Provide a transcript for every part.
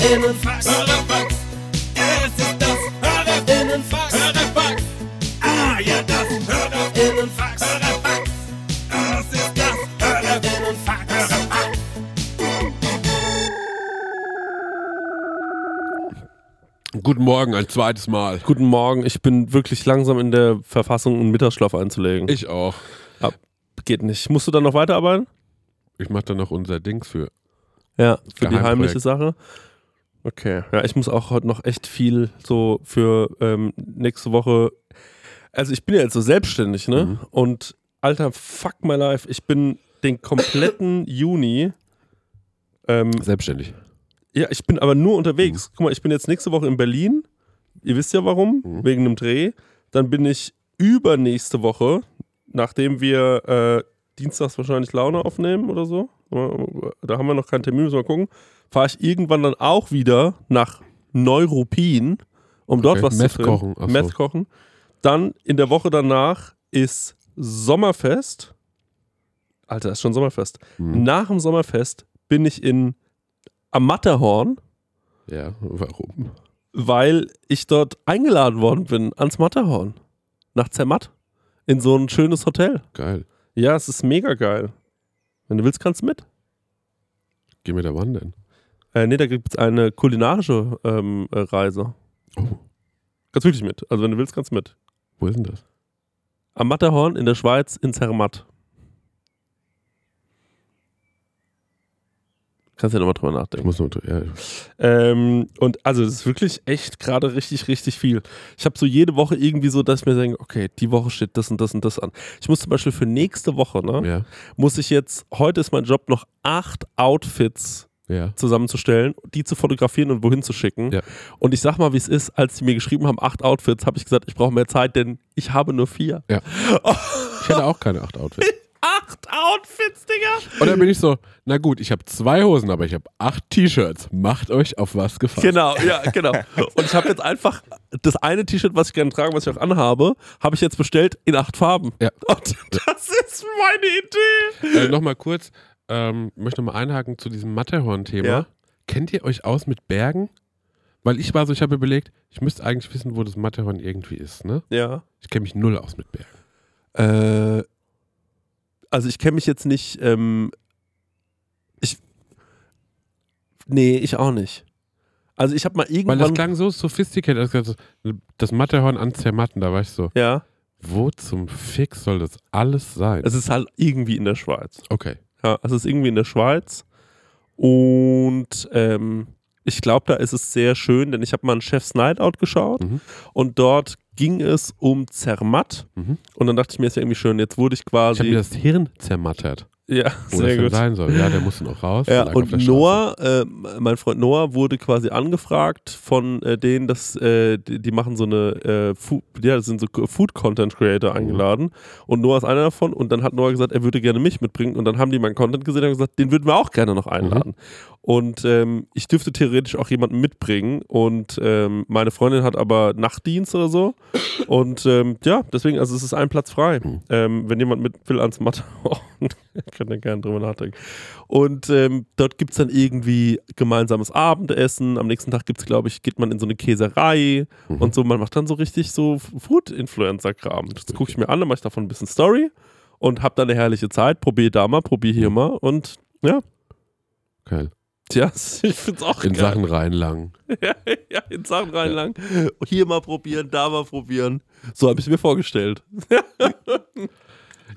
Hörerinnenfax. Hörerfax. Es ist das Hörerinnenfax. Hörerfax. Ah, ja, das Hörerinnenfax. Hörerfax. Das ist das Hörerinnenfax. Hörerfax. Guten Morgen, ein zweites Mal. Guten Morgen, ich bin wirklich langsam in der Verfassung, einen Mittagsschlaf einzulegen. Ich auch. Geht nicht. Musst du dann noch weiterarbeiten? Ich mache da noch unser Dings für. Ja, für die heimliche Sache. Okay. Ja, ich muss auch heute noch echt viel so für ähm, nächste Woche. Also ich bin ja jetzt so selbstständig, ne? Mhm. Und alter, fuck my life. Ich bin den kompletten Juni. Ähm, Selbstständig. ja, ich bin aber nur unterwegs. Guck mal, ich bin jetzt nächste Woche in Berlin. Ihr wisst ja warum, Mhm. wegen einem Dreh. Dann bin ich übernächste Woche, nachdem wir äh, dienstags wahrscheinlich Laune aufnehmen oder so. Da haben wir noch keinen Termin, müssen wir mal gucken. Fahre ich irgendwann dann auch wieder nach Neuruppin, um dort Okay, was Meth zu drehen. kochen. Meth kochen. Dann in der Woche danach ist Sommerfest. Alter, ist schon Sommerfest. Mhm. Nach dem Sommerfest bin ich in am Matterhorn, Ja, warum? weil ich dort eingeladen worden bin ans Matterhorn. Nach Zermatt. In so ein schönes Hotel. Geil. Ja, es ist mega geil. Wenn du willst, kannst du mit. Geh mit der Wann denn? Äh, nee, da gibt es eine kulinarische ähm, äh, Reise. Oh, Kannst wirklich mit. Also wenn du willst, kannst du mit. wo ist denn das? Am Matterhorn in der Schweiz in Zermatt. Kannst ja nochmal drüber Ich nachdenken. muss nur. Ja, Ähm, und also es ist wirklich echt gerade richtig, richtig viel. Ich habe so jede Woche irgendwie so, dass ich mir denke, okay, die Woche steht das und das und das an. Ich muss zum Beispiel für nächste Woche, ne, ja. muss ich jetzt, heute ist mein Job, noch acht Outfits ja. zusammenzustellen, die zu fotografieren und wohin zu schicken. Ja. Und ich sag mal, wie es ist, als sie mir geschrieben haben, acht Outfits, habe ich gesagt, ich brauche mehr Zeit, denn ich habe nur vier. Ich hätte auch keine acht Outfits. Acht Outfits, Digga! Und dann bin ich so, na gut, ich habe zwei Hosen, aber ich habe acht T-Shirts. Macht euch auf was gefasst. Genau, ja, genau. Und ich habe jetzt einfach das eine T-Shirt, was ich gerne trage, was ich auch anhabe, habe ich jetzt bestellt in acht Farben. Ja. Und das ist meine Idee. Äh, Nochmal kurz, ähm, möchte mal einhaken zu diesem Matterhorn-Thema. Ja. Kennt ihr euch aus mit Bergen? Weil ich war so, ich habe überlegt, ich müsste eigentlich wissen, wo das Matterhorn irgendwie ist, ne? Ja. Ich kenne mich null aus mit Bergen. Äh, also ich kenne mich jetzt nicht, ähm, ich, nee, ich auch nicht. Also ich habe mal Weil irgendwann, das klang so sophisticated, gesagt, das Matterhorn an Zermatten, da war ich so, ja, wo zum Fix soll das alles sein? es ist halt irgendwie in der Schweiz. Okay. Ja, es ist irgendwie in der Schweiz. Und ähm, ich glaube, da ist es sehr schön, denn ich habe mal einen Chef's Nightout geschaut Mhm. und dort ging es um Zermatt. Mhm. Und dann dachte ich mir, ist ja irgendwie schön, jetzt wurde ich Ich habe quasi. mir das Hirn zermattert, ja, wo das sehr denn gut. sein soll. Ja, der musste noch raus. Ja, und. Noah, äh, mein Freund Noah, wurde quasi angefragt von äh, denen, dass äh, die, die machen so eine, äh, Food, ja, das sind so Food Content Creator eingeladen. Und Noah ist einer davon. Und dann hat Noah gesagt, er würde gerne mich mitbringen. Und dann haben die meinen Content gesehen und gesagt, den würden wir auch gerne noch einladen. Und ähm, ich dürfte theoretisch auch jemanden mitbringen. Und ähm, meine Freundin hat aber Nachtdienst oder so. Und ähm, ja, deswegen, also es ist ein Platz frei. Mhm. Ähm, wenn jemand mit will ans Mathe, könnt ihr gerne drüber nachdenken. Und ähm, dort gibt es dann irgendwie gemeinsames Abendessen. Am nächsten Tag gibt es, glaube ich, geht man in so eine Käserei Mhm. und so. Man macht dann so richtig so Food-Influencer-Kram. Das gucke ich mir an, dann mache ich davon ein bisschen Story und habe dann eine herrliche Zeit. Probier da mal, probier hier mal und ja, Geil. tja, ich finde es auch In geil. Sachen reinlangen. ja, ja, in Sachen reinlang. Hier mal probieren, da mal probieren. So habe ich es mir vorgestellt.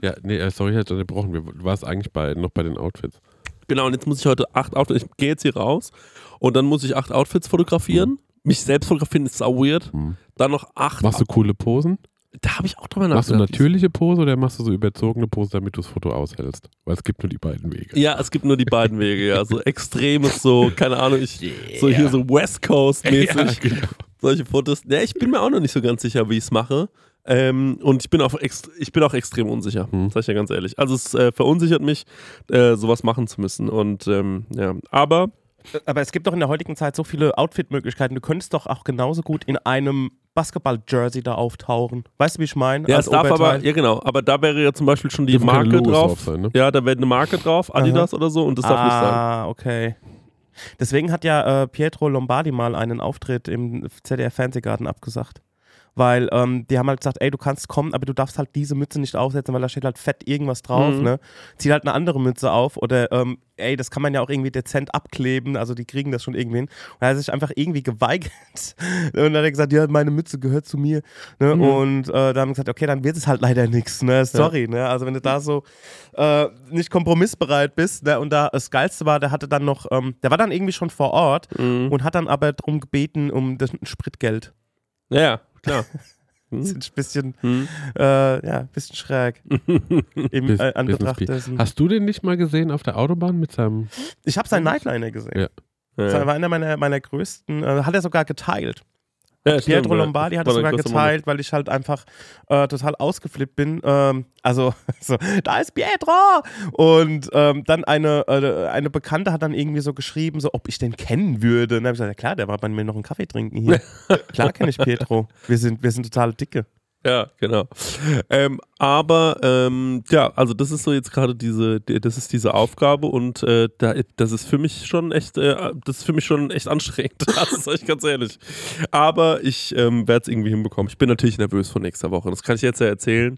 Ja, nee, äh, sorry, ich hätte unterbrochen. Wir- Du warst eigentlich bei, noch bei den Outfits. Genau, und jetzt muss ich heute acht Outfits, ich gehe jetzt hier raus und dann muss ich acht Outfits fotografieren. Mich selbst fotografieren ist sau weird. Mhm. Dann noch acht. Machst du coole Posen? Da habe ich auch drüber Machst du nachgedacht. natürliche Pose oder machst du so überzogene Pose, damit du das Foto aushältst? Weil es gibt nur die beiden Wege. Ja, es gibt nur die beiden Wege, ja. So extremes, so, keine Ahnung, ich, so hier so West Coast-mäßig. Ja, genau. Solche Fotos. Ja, ich bin mir auch noch nicht so ganz sicher, wie ich es mache. Ähm, und ich bin, auch ich bin auch extrem unsicher, Hm. sag ich ja ganz ehrlich. Also es äh, verunsichert mich, äh, sowas machen zu müssen. Und ähm, ja, aber Aber es gibt doch in der heutigen Zeit so viele Outfit-Möglichkeiten. Du könntest doch auch genauso gut in einem Basketball-Jersey da auftauchen. Weißt du, wie ich meine? Ja, Als es darf aber, ja genau, aber da wäre ja zum Beispiel schon die Dürfen keine Marke Logos drauf. drauf sein, ne? Ja, da wäre eine Marke drauf, Adidas oder so, und das darf nicht sein. Ah, okay. Deswegen hat ja äh, Pietro Lombardi mal einen Auftritt im ZDF-Fernsehgarten abgesagt. Weil ähm, die haben halt gesagt, ey, du kannst kommen, aber du darfst halt diese Mütze nicht aufsetzen, weil da steht halt fett irgendwas drauf, Mhm. ne? Zieh halt eine andere Mütze auf oder ähm, ey, das kann man ja auch irgendwie dezent abkleben, also die kriegen das schon irgendwie hin. Und er hat sich einfach irgendwie geweigert. Und dann hat er gesagt, ja, meine Mütze gehört zu mir. Ne? Mhm. Und äh, dann haben wir gesagt, okay, dann wird es halt leider nichts, ne? Sorry, ne? Also wenn du da so äh, nicht kompromissbereit bist, ne? Und da das Geilste war, der hatte dann noch, ähm, der war dann irgendwie schon vor Ort Mhm. und hat dann aber darum gebeten, um das Spritgeld. Ja, ja, klar. Das ist ein bisschen, Hm. äh, ja, ein bisschen schräg. Im äh, Anbetracht dessen. Hast du den nicht mal gesehen auf der Autobahn mit seinem. Ich habe seinen Nightliner gesehen. Ja. Das war einer meiner, meiner größten, äh, hat er sogar geteilt. Ja, Pietro. Lombardi hat es sogar geteilt, weil ich halt einfach äh, total ausgeflippt bin. Ähm, also, so, da ist Pietro! Und ähm, dann eine, äh, eine Bekannte hat dann irgendwie so geschrieben, so, ob ich den kennen würde. Und dann habe ich gesagt, ja klar, der war bei mir noch einen Kaffee trinken hier. klar kenne ich Pietro. Wir sind, wir sind total dicke. Ja, genau. Ähm, aber ähm, ja, also das ist so jetzt gerade diese, die- das ist diese Aufgabe und äh, da, das ist für mich schon echt, äh, das ist für mich schon echt anstrengend. Das sage ich ganz ehrlich. Aber ich ähm, werde es irgendwie hinbekommen. Ich bin natürlich nervös vor nächster Woche. Das kann ich jetzt ja erzählen,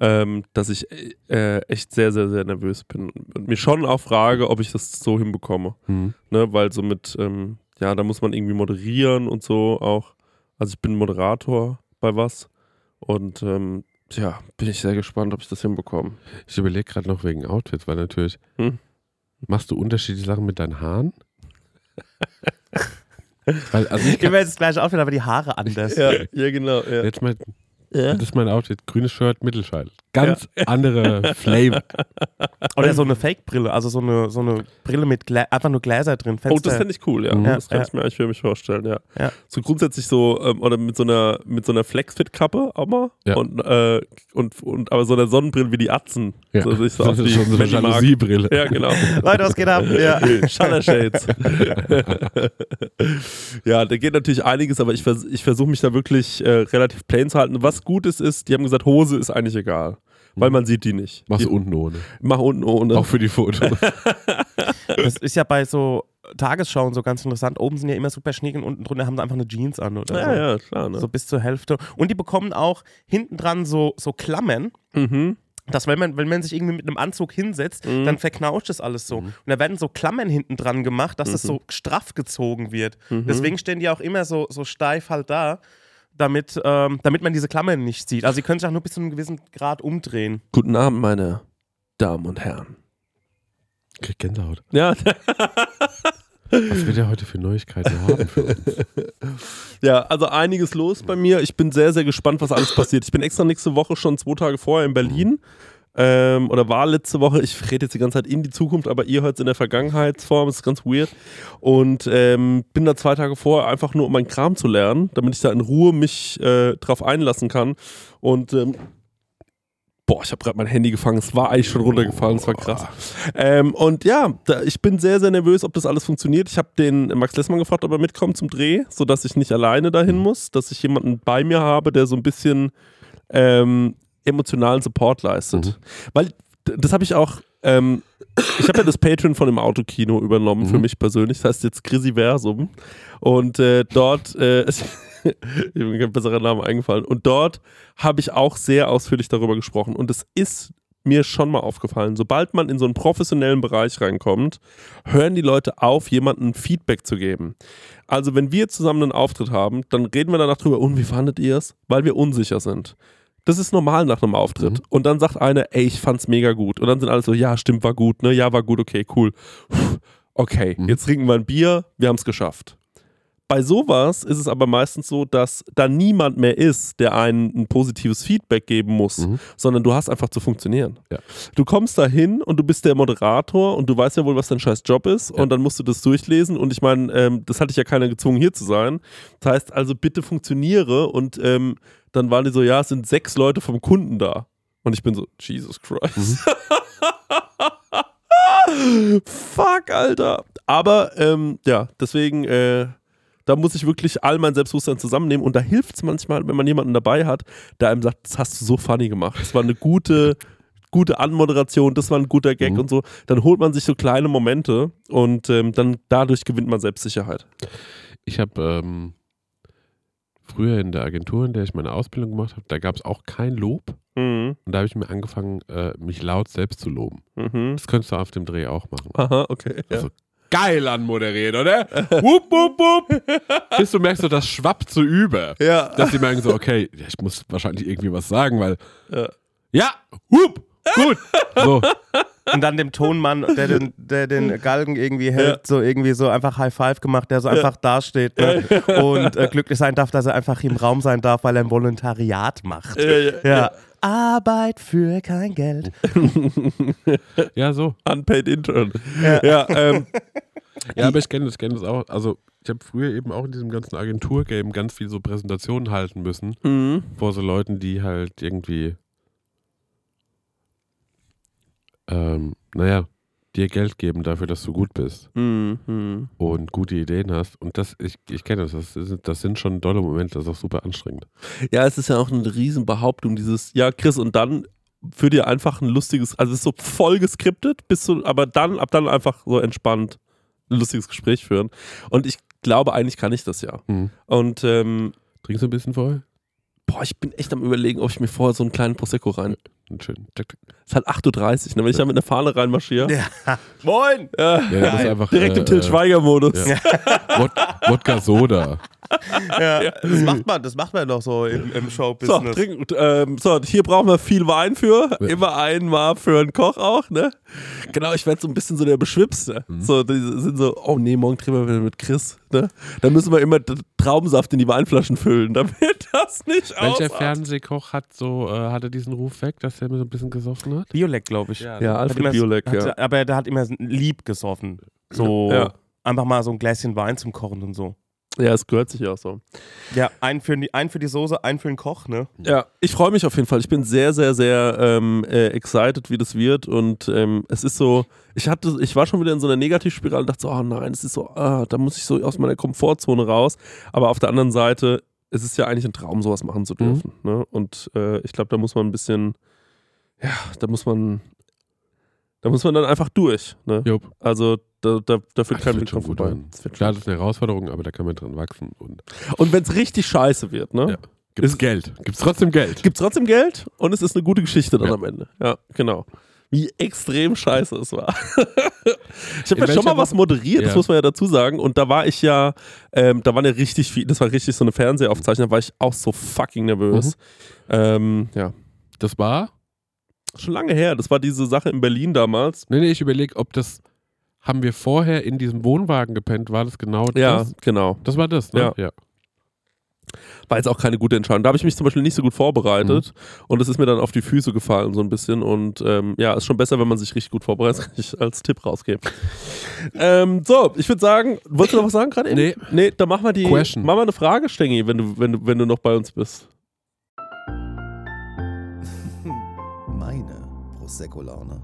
ähm, dass ich äh, echt sehr, sehr, sehr nervös bin und mir schon auch frage, ob ich das so hinbekomme. Hm. Ne, weil so mit, ähm, ja, da muss man irgendwie moderieren und so auch. Also ich bin Moderator bei was. Und ähm, ja, bin ich sehr gespannt, ob ich das hinbekomme. Ich überlege gerade noch wegen Outfits, weil natürlich. Hm. Machst du unterschiedliche Sachen mit deinen Haaren? weil, also ich gebe jetzt das gleiche Outfit, aber die Haare anders. Ja, ja genau. Ja. Jetzt mal, Ja. das ist mein Outfit. Grünes Shirt, Mittelscheitel. Ganz andere Flavor. Oder so eine Fake-Brille, also so eine, so eine Brille mit Glä einfach nur Gläser drin. Oh, das fände ich cool, ja. Mhm. Das kann Ja, ich mir eigentlich für mich vorstellen, ja. Ja. So grundsätzlich so, ähm, oder mit so einer, mit so einer Flexfit-Kappe auch mal. Ja. Und, äh, und, und aber so einer Sonnenbrille wie die Atzen. Ja. So, ich so das ist die schon so eine. Jalousie-Brille. Ja, genau. Leute, was geht ab? Ja. Shutter Shades. ja, da geht natürlich einiges, aber ich, vers ich versuche mich da wirklich äh, relativ plain zu halten. Was gut ist, ist, die haben gesagt, Hose ist eigentlich egal. Weil man sieht die nicht. Machst die, du unten ohne. Mach unten ohne. Auch für die Fotos. Das ist ja bei so Tagesschauen so ganz interessant. Oben sind ja immer super schniek und unten drunter haben sie einfach eine Jeans an oder ja, so. ja, klar. Ne? So bis zur Hälfte. Und die bekommen auch hinten dran so, so Klammern, Mhm. dass wenn man, wenn man sich irgendwie mit einem Anzug hinsetzt, Mhm. dann verknauscht das alles so. Und da werden so Klammern hinten dran gemacht, dass es Mhm. so straff gezogen wird. Deswegen stehen die auch immer so, so steif halt da, damit, ähm, damit man diese Klammern nicht sieht. Also sie können sich auch nur bis zu einem gewissen Grad umdrehen. Guten Abend, meine Damen und Herren. Krieg Gänsehaut. Ja, Was wird er heute für Neuigkeiten haben für uns? ja, also einiges los bei mir. Ich bin sehr, sehr gespannt, was alles passiert. Ich bin extra nächste Woche schon zwei Tage vorher in Berlin. Ähm, oder war letzte Woche, ich rede jetzt die ganze Zeit in die Zukunft, aber ihr hört es in der Vergangenheitsform, das ist ganz weird. Und ähm, bin da zwei Tage vorher einfach nur, um meinen Kram zu lernen, damit ich da in Ruhe mich äh, drauf einlassen kann. Und ähm, boah, ich habe gerade mein Handy gefangen, es war eigentlich schon runtergefallen, es war krass. Ähm, und ja, da, ich bin sehr, sehr nervös, ob das alles funktioniert. Ich habe den Max Lessmann gefragt, ob er mitkommt zum Dreh, sodass ich nicht alleine dahin muss, dass ich jemanden bei mir habe, der so ein bisschen ähm, emotionalen Support leistet. Mhm. Weil das habe ich auch. Ähm, ich habe ja das Patreon von dem Autokino übernommen für Mhm. mich persönlich. Das heißt jetzt Grisiversum. Und äh, dort, äh, mir kein besserer Name eingefallen. Und dort habe ich auch sehr ausführlich darüber gesprochen. Und es ist mir schon mal aufgefallen, sobald man in so einen professionellen Bereich reinkommt, hören die Leute auf, jemandem Feedback zu geben. Also wenn wir zusammen einen Auftritt haben, dann reden wir danach drüber, und wie fandet ihr es? Weil wir unsicher sind. Das ist normal nach einem Auftritt. Mhm. Und dann sagt einer, ey, ich fand's mega gut. Und dann sind alle so, ja, stimmt, war gut, ne? Ja, war gut, okay, cool. Puh, Okay, Mhm. jetzt trinken wir ein Bier, wir haben's geschafft. Bei sowas ist es aber meistens so, dass da niemand mehr ist, der einen ein positives Feedback geben muss, Mhm. sondern du hast einfach zu funktionieren. Ja. Du kommst da hin und du bist der Moderator und du weißt ja wohl, was dein scheiß Job ist Ja. und dann musst du das durchlesen und ich meine, ähm, das hatte ich ja keiner gezwungen, hier zu sein. Das heißt also, bitte funktioniere und ähm, dann waren die so, ja, es sind sechs Leute vom Kunden da. Und ich bin so, Jesus Christ. Fuck, Alter. Aber ähm, ja, deswegen, äh, da muss ich wirklich all mein Selbstbewusstsein zusammennehmen und da hilft es manchmal, wenn man jemanden dabei hat, der einem sagt, das hast du so funny gemacht. Das war eine gute, gute Anmoderation, das war ein guter Gag Mhm. und so. Dann holt man sich so kleine Momente und ähm, dann dadurch gewinnt man Selbstsicherheit. Ich habe ähm, früher in der Agentur, in der ich meine Ausbildung gemacht habe, da gab es auch kein Lob. Mhm. Und da habe ich mir angefangen, äh, mich laut selbst zu loben. Mhm. Das könntest du auf dem Dreh auch machen. Aha, okay. Ja. Also, geil anmoderiert, oder? wupp, wupp, wupp. Bis du merkst, so, das schwappt so über. Ja. Dass die merken so, okay, ich muss wahrscheinlich irgendwie was sagen, weil. Ja. Ja, hup, gut. So, Und dann dem Tonmann, der den, der den Galgen irgendwie hält, so irgendwie so einfach High Five gemacht, der so einfach dasteht ne? und äh, glücklich sein darf, dass er einfach im Raum sein darf, weil er ein Volontariat macht. Ja, ja, Ja. Arbeit für kein Geld. ja, so. Unpaid Intern. Ja, ähm, Ja, aber ich kenne das, kenne das auch. Also, ich habe früher eben auch in diesem ganzen Agenturgame ganz viel so Präsentationen halten müssen mhm. vor so Leuten, die halt irgendwie, ähm, naja, dir Geld geben dafür, dass du gut bist Mhm. Und gute Ideen hast. Und das, ich, ich kenne das, das, ist, das sind schon dolle Momente, das ist auch super anstrengend. Ja, es ist ja auch eine Riesenbehauptung, dieses, ja, Chris, und dann für dir einfach ein lustiges, also es ist so voll geskriptet, bist du, aber dann, ab dann einfach so entspannt ein lustiges Gespräch führen. Und ich glaube, eigentlich kann ich das ja. Mhm. Und ähm, Trinkst du ein bisschen vorher? Boah, ich bin echt am überlegen, ob ich mir vorher so einen kleinen Prosecco rein. Es ist halt 8.30 Uhr, ne? wenn ich da mit einer Fahne reinmarschiere. Ja. Moin! Ja, Ja, das ist einfach. direkt im äh, Till Schweiger-Modus. ja. Wod Wodka Soda. Ja, Das macht man, das macht man doch so im, im So, Showbusiness. trinken, ähm, so, hier brauchen wir viel Wein für. Immer einmal für einen Koch auch, ne? Genau, ich werde so ein bisschen so der Beschwipste. Mhm. So, die sind so, oh nee, morgen trinken wir wieder mit Chris, ne? Dann müssen wir immer Traubensaft in die Weinflaschen füllen, damit das nicht Welcher ausartet. Fernsehkoch hat so, äh, hatte diesen Ruf weg, dass er mir so ein bisschen gesoffen hat? Biolek, glaube ich. Ja, Hat Alfred immer- Biolek, hat, ja. Aber der hat immer lieb gesoffen. So Ja. einfach mal so ein Gläschen Wein zum Kochen und so. Ja, es gehört sich ja auch so. Ja, ein für, die, ein für die Soße, ein für den Koch, ne? Ja, ich freue mich auf jeden Fall. Ich bin sehr, sehr, sehr ähm, äh, excited, wie das wird. Und ähm, es ist so, ich hatte, ich war schon wieder in so einer Negativspirale und dachte so, oh nein, es ist so, ah, da muss ich so aus meiner Komfortzone raus. Aber auf der anderen Seite, es ist ja eigentlich ein Traum, sowas machen zu dürfen. Ne? Und äh, ich glaube, da muss man ein bisschen, ja, da muss man, da muss man dann einfach durch. Ne? Jupp. Also da, da, da führt Das kein Weg schon dran vorbei. Das wird Klar, das ist eine Herausforderung, aber da kann man dran wachsen. Und Und wenn es richtig scheiße wird, ne? Ja. gibt's Geld. Gibt's trotzdem Geld. gibt es trotzdem Geld und es ist eine gute Geschichte dann Ja. am Ende. Ja, genau. Wie extrem scheiße es war. ich habe ja schon mal was moderiert, das Ja. muss man ja dazu sagen. Und da war ich ja, ähm, da waren ja richtig viel, das war richtig so eine Fernsehaufzeichnung, da war ich auch so fucking nervös. Ähm, ja, Das war? schon lange her. Das war diese Sache in Berlin damals. Nee, nee, ich überlege, ob das. Haben wir vorher in diesem Wohnwagen gepennt? War das genau Ja, das? genau. Das war das, ne? Ja. ja. War jetzt auch keine gute Entscheidung. Da habe ich mich zum Beispiel nicht so gut vorbereitet Mhm. und es ist mir dann auf die Füße gefallen so ein bisschen und ähm, ja, ist schon besser, wenn man sich richtig gut vorbereitet, kann ich als Tipp rausgeben. ähm, so, ich würde sagen, wolltest du noch was sagen gerade? Nee. Nee, dann machen wir die, Question. machen wir eine Frage, Stengi, wenn du, wenn du, wenn du noch bei uns bist. Meine Prosecco-Laune.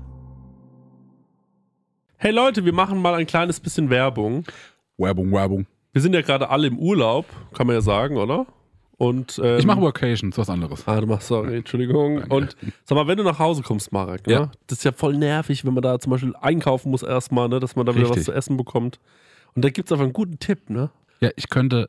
Hey Leute, wir machen mal ein kleines bisschen Werbung. Werbung, Werbung. Wir sind ja gerade alle im Urlaub, kann man ja sagen, oder? Und, ähm, Ich mache Workations, was anderes. Ah, du machst, sorry, Entschuldigung. Danke. Und sag mal, wenn du nach Hause kommst, Marek, ne? Ja. das ist ja voll nervig, wenn man da zum Beispiel einkaufen muss erstmal, ne? dass man da wieder was Richtig. zu essen bekommt. Und da gibt es einfach einen guten Tipp, ne? Ja, ich könnte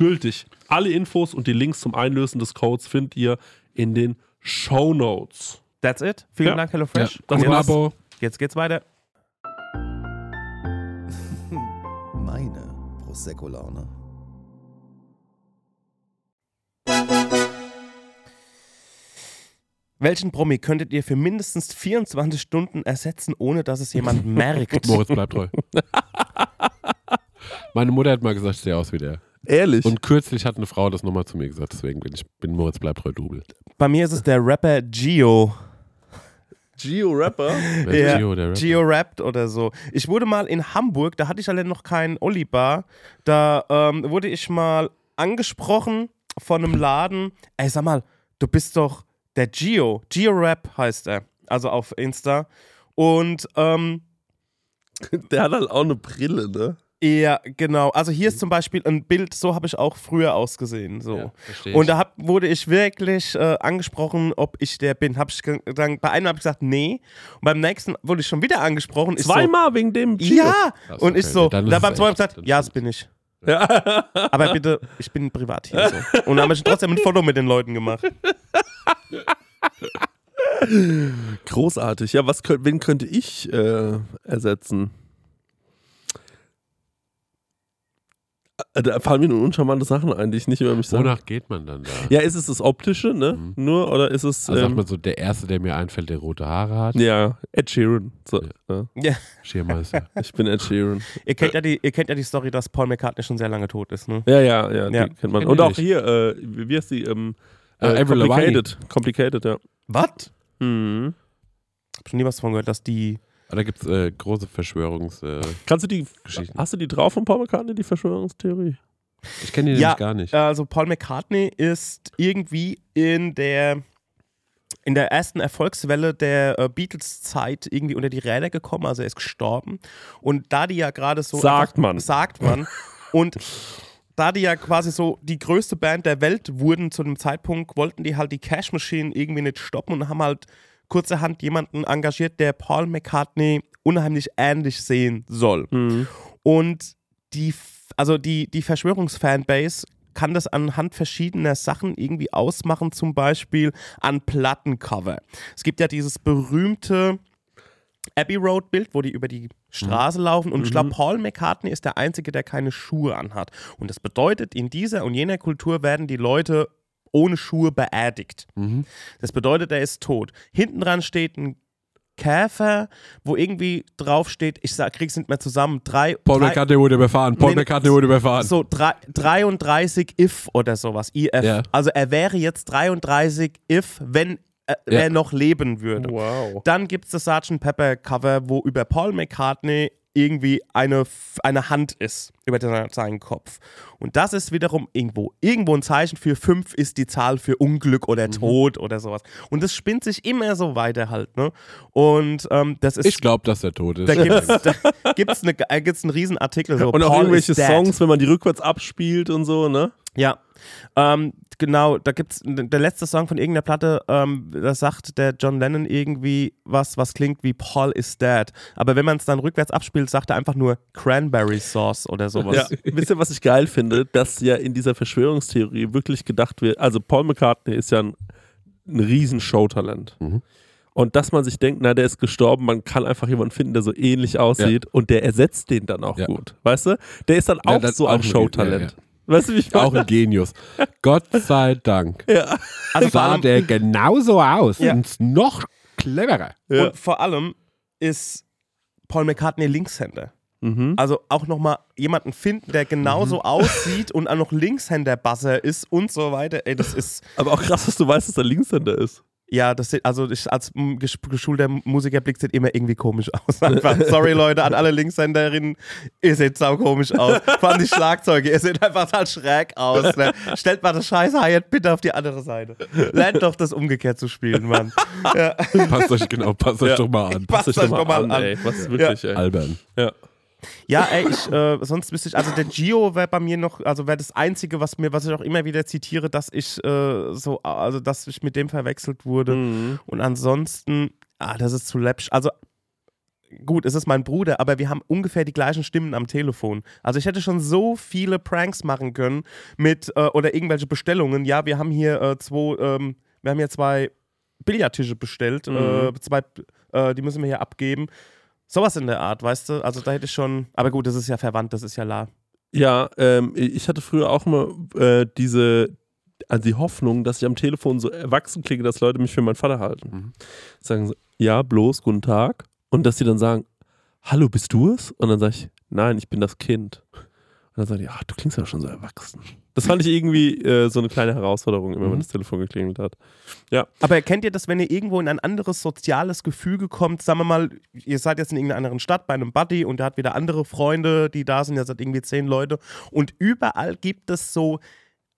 gültig. Alle Infos und die Links zum Einlösen des Codes findet ihr in den Show Notes. That's it. Vielen Ja. Dank, Ja. HelloFresh. Das Und war jetzt, Abo. jetzt geht's weiter. Meine Prosecco-Laune. Welchen Promi könntet ihr für mindestens 24 Stunden ersetzen, ohne dass es jemand merkt? Moritz bleibt treu. Meine Mutter hat mal gesagt, ich sehe aus wie der. Ehrlich? Und kürzlich hat eine Frau das nochmal zu mir gesagt, deswegen bin ich bin Moritz bleibt treu Double. Bei mir ist es der Rapper Gio. Geo-Rapper? Wer ist Ja, Gio, der Rapper? Gio rappt oder so. Ich wurde mal in Hamburg, da hatte ich alle noch keinen Olli-Bar, da ähm, wurde ich mal angesprochen von einem Laden. Ey, sag mal, du bist doch der Gio. Gio Rap heißt er. Also auf Insta. Und ähm, Der hat halt auch eine Brille, ne? Ja, genau. Also hier ist zum Beispiel ein Bild, so habe ich auch früher ausgesehen. So. Ja, verstehe Und ich. da hab, wurde ich wirklich äh, angesprochen, ob ich der bin. Hab ich dann, bei einem habe ich gesagt, nee. Und beim nächsten wurde ich schon wieder angesprochen. Ich Zweimal wegen dem So, Gio. ja! So, Und ich okay, so, dann ist da beim zweiten gesagt, ja, das bin ich. Aber bitte, ich bin privat hier so. Und dann habe ich trotzdem ein Foto mit den Leuten gemacht. Großartig. Ja, was wen könnte ich äh, ersetzen? Da fallen mir nur uncharmante Sachen ein, die ich nicht über mich sage. Wonach geht man dann da? Ja, ist es das Optische, ne? Mhm. Nur oder ist es. Also sag Ähm, mal so, der Erste, der mir einfällt, der rote Haare hat, ja, Ed Sheeran. So, ja. Ja. Schirmeister. Ich bin Ed Sheeran. Ihr kennt, ja die, ihr kennt ja die Story, dass Paul McCartney schon sehr lange tot ist, ne? Ja, ja, ja, Ja. die kennt man. Kenn Und auch nicht. hier, äh, wie heißt die? Ähm, äh, Lavigne. complicated. Complicated, ja. Was? Mhm. Hab schon nie was davon gehört, dass die. Aber da gibt es äh, große Verschwörungsgeschichten. Äh, Kannst du die. Geschichten. Hast du die drauf von Paul McCartney, die Verschwörungstheorie? ich kenne die Ja, nämlich gar nicht. Also Paul McCartney ist irgendwie in der in der ersten Erfolgswelle der äh, Beatles-Zeit irgendwie unter die Räder gekommen, also er ist gestorben. Und da die ja gerade so. Sagt einfach- man. Sagt man. Und da die ja quasi so die größte Band der Welt wurden zu dem Zeitpunkt, wollten die halt die Cash Machine irgendwie nicht stoppen und haben halt kurzerhand jemanden engagiert, der Paul McCartney unheimlich ähnlich sehen soll. Mhm. Und die, also die, die Verschwörungsfanbase kann das anhand verschiedener Sachen irgendwie ausmachen, zum Beispiel an Plattencover. Es gibt ja dieses berühmte Abbey Road Bild, wo die über die Straße laufen und ich glaube, Paul McCartney ist der Einzige, der keine Schuhe anhat. Und das bedeutet, in dieser und jener Kultur werden die Leute ohne Schuhe beerdigt. Mhm. Das bedeutet, er ist tot. Hinten dran steht ein Käfer, wo irgendwie draufsteht, ich sag, krieg's nicht mehr zusammen, drei, Paul drei McCartney wurde überfahren. Paul Nee, McCartney wurde überfahren. so drei, 33 if oder sowas, IF. Ja. Also er wäre jetzt 33 if, wenn äh, Ja. er noch leben würde. Wow. Dann gibt es das Sgt. Pepper Cover, wo über Paul McCartney irgendwie eine, eine Hand ist über den, seinen Kopf. Und das ist wiederum irgendwo, irgendwo ein Zeichen für 5 ist die Zahl für Unglück oder Mhm. Tod oder sowas. Und das spinnt sich immer so weiter halt. Ne? Und ähm, das ist. ich glaube, dass er tot ist. da gibt es da gibt's eine, äh, gibt's einen riesen Artikel. So, Und auch irgendwelche. Songs, wenn man die rückwärts abspielt und so, ne? Ja, ähm, genau, da gibt's der letzte Song von irgendeiner Platte, ähm, da sagt der John Lennon irgendwie was, was klingt wie Paul is dead. Aber wenn man es dann rückwärts abspielt, sagt er einfach nur Cranberry Sauce oder sowas. Ja. Wisst ihr, was ich geil finde? Dass ja in dieser Verschwörungstheorie wirklich gedacht wird, also Paul McCartney ist ja ein, ein riesen Showtalent. Mhm. Und dass man sich denkt, na, der ist gestorben, man kann einfach jemanden finden, der so ähnlich aussieht und der ersetzt den dann auch Ja. gut. Weißt du? Der ist dann Ja, auch das so auch ein ein- Showtalent. Weißt du, wie ich Auch meine? ein Genius. Gott sei Dank. Ja. Also vor Sah allem, der genauso aus. Ja. Und noch cleverer. Ja. und vor allem ist Paul McCartney Linkshänder. Mhm. Also auch nochmal jemanden finden, der genauso aussieht und auch noch Linkshänder-Basser ist und so weiter. Ey, das ist, Aber auch krass, dass du weißt, dass er Linkshänder ist. Ja, das sieht, also ich, als geschulter Musiker blickt sieht immer irgendwie komisch aus. Einfach. Sorry Leute, an alle Linkshänderinnen, ihr seht sau komisch aus. Vor allem die Schlagzeuge, ihr seht einfach halt schräg aus. Ne? Stellt mal das scheiß Hi-Hat bitte auf die andere Seite. Lernt doch das umgekehrt zu spielen, Mann. Ja. Passt euch genau, passt euch Ja. doch mal an. Passt euch doch mal an. ey. Was ist wirklich, ey. Albern. Ja. Ja, ey, ich, äh, sonst müsste ich, also der Gio wäre bei mir noch, also wäre das Einzige, was mir, was ich auch immer wieder zitiere, dass ich äh, so, also dass ich mit dem verwechselt wurde. Mhm. Und ansonsten, ah, das ist zu läppisch. Also gut, es ist mein Bruder, aber wir haben ungefähr die gleichen Stimmen am Telefon. Also ich hätte schon so viele Pranks machen können mit äh, oder irgendwelche Bestellungen. Ja, wir haben hier äh, zwei, ähm, wir haben hier zwei Billardtische bestellt, Mhm. äh, zwei, äh, die müssen wir hier abgeben. Sowas in der Art, weißt du? Also da hätte ich schon, aber gut, das ist ja verwandt, das ist ja la. Ja, ähm, ich hatte früher auch immer äh, diese, also die Hoffnung, dass ich am Telefon so erwachsen klinge, dass Leute mich für meinen Vater halten. Mhm. Sagen so, ja, bloß, guten Tag. Und dass sie dann sagen, hallo, bist du es? Und dann sage ich, nein, ich bin das Kind. Und dann sagen die, ach, du klingst ja schon so erwachsen. Das fand ich irgendwie äh, so eine kleine Herausforderung, immer Mhm. wenn das Telefon geklingelt hat. Aber erkennt ihr das, wenn ihr irgendwo in ein anderes soziales Gefüge kommt? Sagen wir mal, ihr seid jetzt in irgendeiner anderen Stadt bei einem Buddy und der hat wieder andere Freunde, die da sind, ihr seid irgendwie zehn Leute. Und überall gibt es so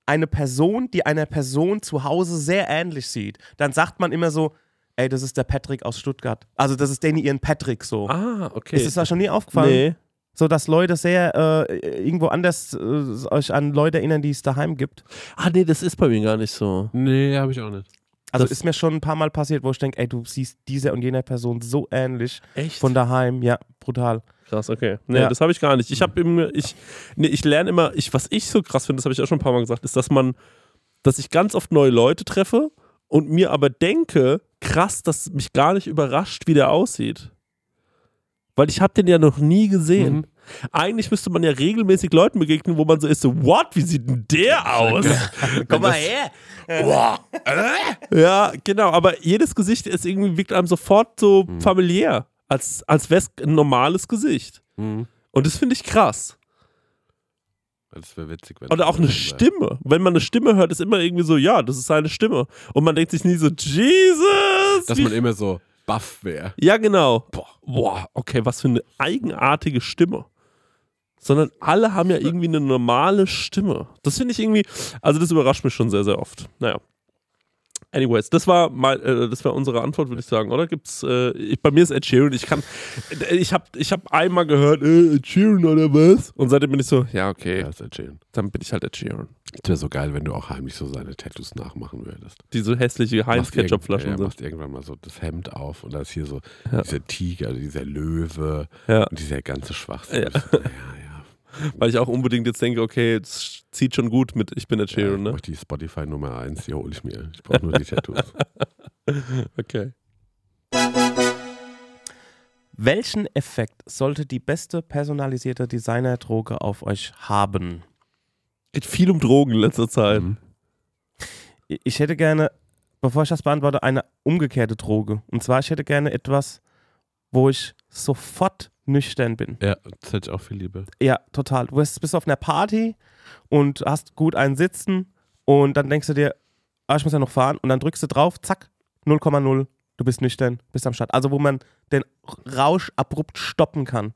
eine Person, die einer Person zu Hause sehr ähnlich sieht. Dann sagt man immer so, ey, das ist der Patrick aus Stuttgart. Also das ist Danny ihren Patrick so. Ah, okay. Ist es da schon nie aufgefallen? Nee. So, dass Leute sehr äh, irgendwo anders äh, euch an Leute erinnern, die es daheim gibt. Ah, nee, das ist bei mir gar nicht so. Nee, habe ich auch nicht. Also Das- ist mir schon ein paar Mal passiert, wo ich denke, ey, du siehst dieser und jener Person so ähnlich Echt? von daheim. Ja, brutal. Krass, okay. Nee, Ja. das habe ich gar nicht. Ich habe immer, ich, nee, ich lerne immer, ich, was ich so krass finde, das habe ich auch schon ein paar Mal gesagt, ist, dass man, dass ich ganz oft neue Leute treffe und mir aber denke, krass, dass mich gar nicht überrascht, wie der aussieht. Weil ich habe den ja noch nie gesehen. Mhm. Eigentlich müsste man ja regelmäßig Leuten begegnen, wo man so ist, so, what, wie sieht denn der aus? Komm mal her. Ja, genau, aber jedes Gesicht ist irgendwie, wirkt einem sofort so Mhm. familiär, als, als wäre es ein normales Gesicht. Mhm. Und das finde ich krass. Das wäre witzig, wenn Oder auch eine. Stimme. Wenn man eine Stimme hört, ist immer irgendwie so, ja, das ist seine Stimme. Und man denkt sich nie so, Jesus! Dass man immer so baff wäre. ja, genau. Boah, boah, okay, was für eine eigenartige Stimme. Sondern alle haben ja irgendwie eine normale Stimme. Das finde ich irgendwie, also das überrascht mich schon sehr, sehr oft. Naja. Anyways, das war mein, äh, das war unsere Antwort, würde ich sagen, oder? Gibt's, äh, ich, bei mir ist Ed Sheeran, ich kann, ich habe ich hab einmal gehört, äh, Ed Sheeran oder was? Und seitdem bin ich so, ja, okay, Ja, ist erzählen. dann bin ich halt Ed Sheeran. Es wäre so geil, wenn du auch heimlich so seine Tattoos nachmachen würdest. Diese hässliche Machst Heinz-Ketchup-Flaschen irgend- ja, sind. machst irgendwann mal so das Hemd auf und da ist hier so Ja. dieser Tiger, dieser Löwe Ja. und dieser ganze Schwachsinn. Ja. Ja, ja. ja. Weil ich auch unbedingt jetzt denke, okay, es zieht schon gut mit Ich bin Ed ja Sheeran, ich ne? brauch die Spotify Nummer 1, die hole ich mir. Ich brauche nur die Tattoos. Okay. Welchen Effekt sollte die beste personalisierte Designerdroge auf euch haben? Geht viel um Drogen in letzter Zeit. Mhm. ich hätte gerne, bevor ich das beantworte, eine umgekehrte Droge. Und zwar, ich hätte gerne etwas, wo ich sofort nüchtern bin. Ja, das hätte ich auch viel lieber. Ja, total. Du bist, auf einer Party und hast gut einen Sitzen und dann denkst du dir, ah, ich muss ja noch fahren und dann drückst du drauf, zack, 0,0, du bist nüchtern, bist am Start. Also wo man den Rausch abrupt stoppen kann.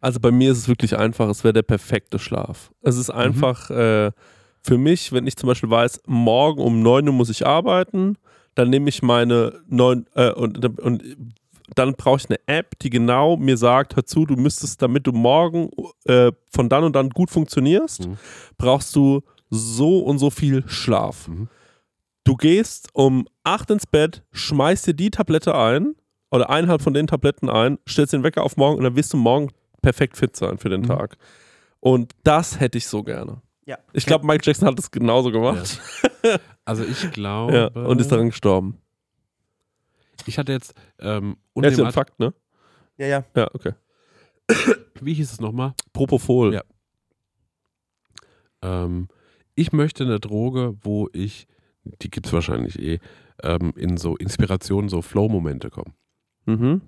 Also bei mir ist es wirklich einfach, es wäre der perfekte Schlaf. Es ist einfach äh, für mich, wenn ich zum Beispiel weiß, morgen um 9 Uhr muss ich arbeiten, dann nehme ich meine 9 äh, und, und dann brauche ich eine App, die genau mir sagt, hör zu, du müsstest, damit du morgen äh, von dann und dann gut funktionierst, Mhm. brauchst du so und so viel Schlaf. Mhm. Du gehst um 8 ins Bett, schmeißt dir die Tablette ein oder eineinhalb von den Tabletten ein, stellst den Wecker auf morgen und dann wirst du morgen perfekt fit sein für den Mhm. Tag. Und das hätte ich so gerne. Ja. Ich glaube, Mike Jackson hat es genauso gemacht. Also ich glaube. Ja. und ist daran gestorben. Ich hatte jetzt. Ähm, ist ja ein Fakt, ne? Ja, ja. Ja, okay. wie hieß es nochmal? Propofol. Ja. Ähm, ich möchte eine Droge, wo ich, die gibt es wahrscheinlich eh, ähm, in so Inspirationen, so Flow-Momente komme. Mhm.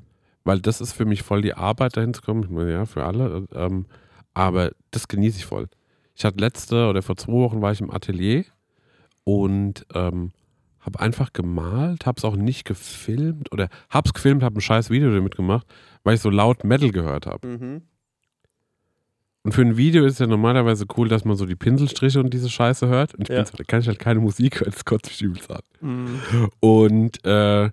Weil das ist für mich voll die Arbeit, dahin zu kommen. Ich meine, ja, für alle. Ähm, aber das genieße ich voll. Ich hatte letzte oder vor zwei Wochen war ich im Atelier und ähm, habe einfach gemalt, habe es auch nicht gefilmt oder habe es gefilmt, habe ein scheiß Video damit gemacht, weil ich so laut Metal gehört habe. Mhm. Und für ein Video ist es ja normalerweise cool, dass man so die Pinselstriche und diese Scheiße hört. Und ich Ja. da kann ich halt keine Musik hören, das kotzt mich übelst an. Mhm. Und, äh,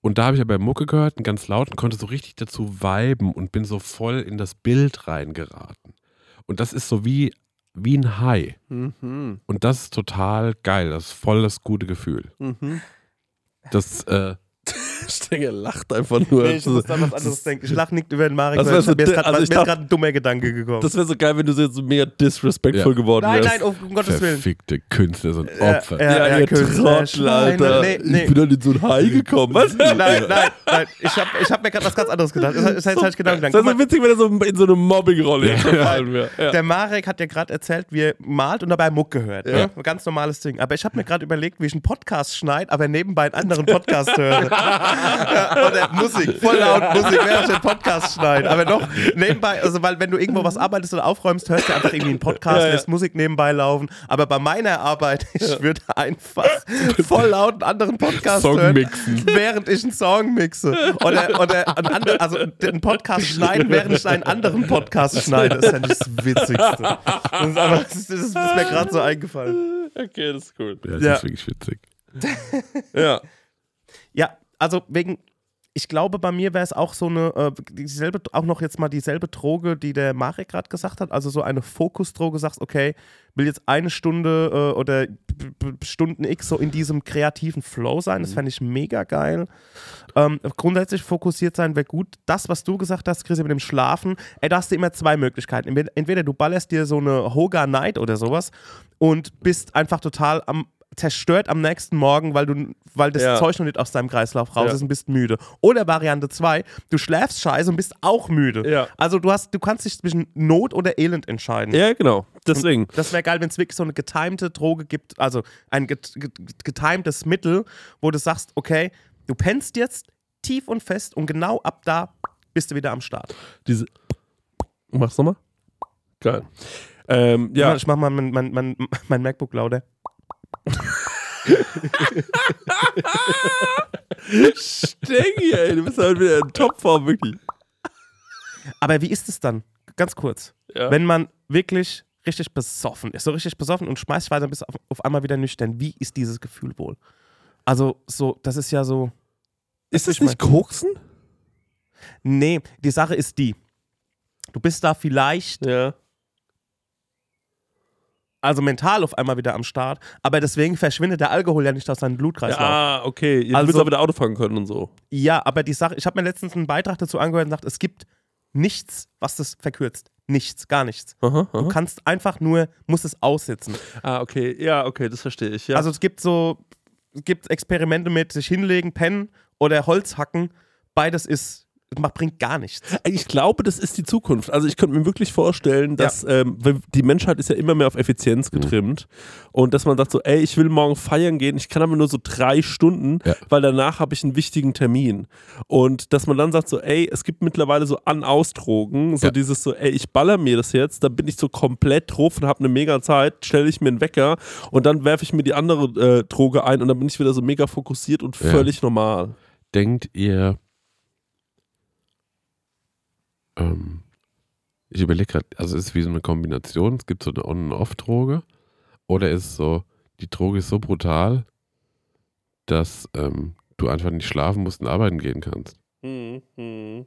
und da habe ich aber Mucke gehört, und ganz laut, und konnte so richtig dazu viben und bin so voll in das Bild reingeraten. Und das ist so wie, wie ein High. Mhm. Und das ist total geil. Das ist voll das gute Gefühl. Mhm. Das, äh, Stenger lacht einfach nur. Nee, ich muss an was anderes denken. Ich lache nicht über den Marek, Das so mir ist also mir ist gerade ein dummer Gedanke gekommen. Das wäre so geil, wenn du so jetzt so mega disrespectful Ja. geworden nein, wärst. nein, um, um Gottes Willen. verfickte Künstler sind Ja, Opfer. ja. ja, ihr Künstler, Trottel, Alter. Nee, nee. Ich bin dann in so ein High gekommen. Was? Nein, nein, nein. Ich habe ich hab mir gerade was ganz anderes gedacht. Das, hätte ich genau gedacht. Das ist so witzig, wenn er so in so eine Mobbing-Rolle. Ja. der Marek hat ja gerade erzählt, wie er malt und dabei Muck gehört. Ne? Ein ganz normales Ding. Aber ich habe mir gerade überlegt, wie ich einen Podcast schneide, aber nebenbei einen anderen Podcast höre. Oder Musik, voll laut Musik, während ich den Podcast schneide. Aber noch nebenbei, also weil wenn du irgendwo was arbeitest oder aufräumst, hörst du einfach irgendwie einen Podcast, Ja, ja. lässt Musik nebenbei laufen. Aber bei meiner Arbeit, ich würde einfach voll laut einen anderen Podcast Song hören, mixen. während ich einen Song mixe. Oder, oder einen anderen, also einen Podcast schneiden, während ich einen anderen Podcast schneide. Das ist ja nicht das Witzigste. Das ist, einfach, das ist, das ist mir gerade so eingefallen. Okay, das ist cool. Ja, das Ja. ist wirklich witzig. Ja. Ja, also wegen, ich glaube, bei mir wäre es auch so eine, äh, dieselbe, auch noch jetzt mal dieselbe Droge, die der Marek gerade gesagt hat. Also so eine Fokusdroge, sagst, okay, will jetzt eine Stunde äh, oder Stunden X so in diesem kreativen Flow sein. Das fände ich mega geil. Ähm, grundsätzlich fokussiert sein wäre gut. Das, was du gesagt hast, Chris, mit dem Schlafen, ey, da hast du immer zwei Möglichkeiten. Entweder, entweder du ballerst dir so eine Hoga Night oder sowas und bist einfach total am zerstört am nächsten Morgen, weil du weil das Ja. Zeug noch nicht aus deinem Kreislauf raus Ja. ist und bist müde. Oder Variante 2, du schläfst scheiße und bist auch müde. Ja. Also du hast du kannst dich zwischen Not oder Elend entscheiden. Ja, genau. Deswegen. Das wäre geil, wenn es wirklich so eine getimte Droge gibt, also ein get get getimtes Mittel, wo du sagst, okay, du pennst jetzt tief und fest und genau ab da bist du wieder am Start. Diese. Mach's nochmal. Geil. Ähm, ja. Ich mach mal mein, mein, mein, mein MacBook lauter. Stengi, ey, du bist halt wieder in Topform, wirklich. Aber wie ist es dann? Ganz kurz. Ja. Wenn man wirklich richtig besoffen ist, so richtig besoffen und schmeißt weiter bis auf, auf einmal wieder nüchtern, wie ist dieses Gefühl wohl? Also, so, das ist ja so. Ist mein- nicht Koksen? Nee, die Sache ist die. Du bist da vielleicht, Ja. Also mental auf einmal wieder am Start, aber deswegen verschwindet der Alkohol ja nicht aus deinem Blutkreislauf. Ja, Ah, okay. Jetzt Also- du auch wieder Auto fahren können und so. aber die Sache, ich habe mir letztens einen Beitrag dazu angehört und gesagt, es gibt nichts, was das verkürzt. Nichts, gar nichts. Aha, Du kannst einfach nur, musst es aussitzen. Ah, okay. Ja, okay, das verstehe ich. Ja. Also es gibt so, es gibt Experimente mit sich hinlegen, pennen oder Holz hacken. Beides ist macht, bringt gar nichts. Ich glaube, das ist die Zukunft. Also ich könnte mir wirklich vorstellen, dass ähm, weil die Menschheit ist ja immer mehr auf Effizienz getrimmt und dass man sagt so, ey, ich will morgen feiern gehen, ich kann aber nur so drei Stunden, Ja. weil danach habe ich einen wichtigen Termin. Und dass man dann sagt so, ey, es gibt mittlerweile so An-Aus-Drogen, so Ja. dieses so, ey, ich baller mir das jetzt, dann bin ich so komplett drauf und habe eine mega Zeit, stelle ich mir einen Wecker und dann werfe ich mir die andere äh, Droge ein und dann bin ich wieder so mega fokussiert und Ja. völlig normal. Denkt ihr, ähm, ich überlege gerade, also ist es wie so eine Kombination, es gibt so eine On- und Off-Droge oder ist es so, die Droge ist so brutal, dass ähm, du einfach nicht schlafen musst und arbeiten gehen kannst. Mhm.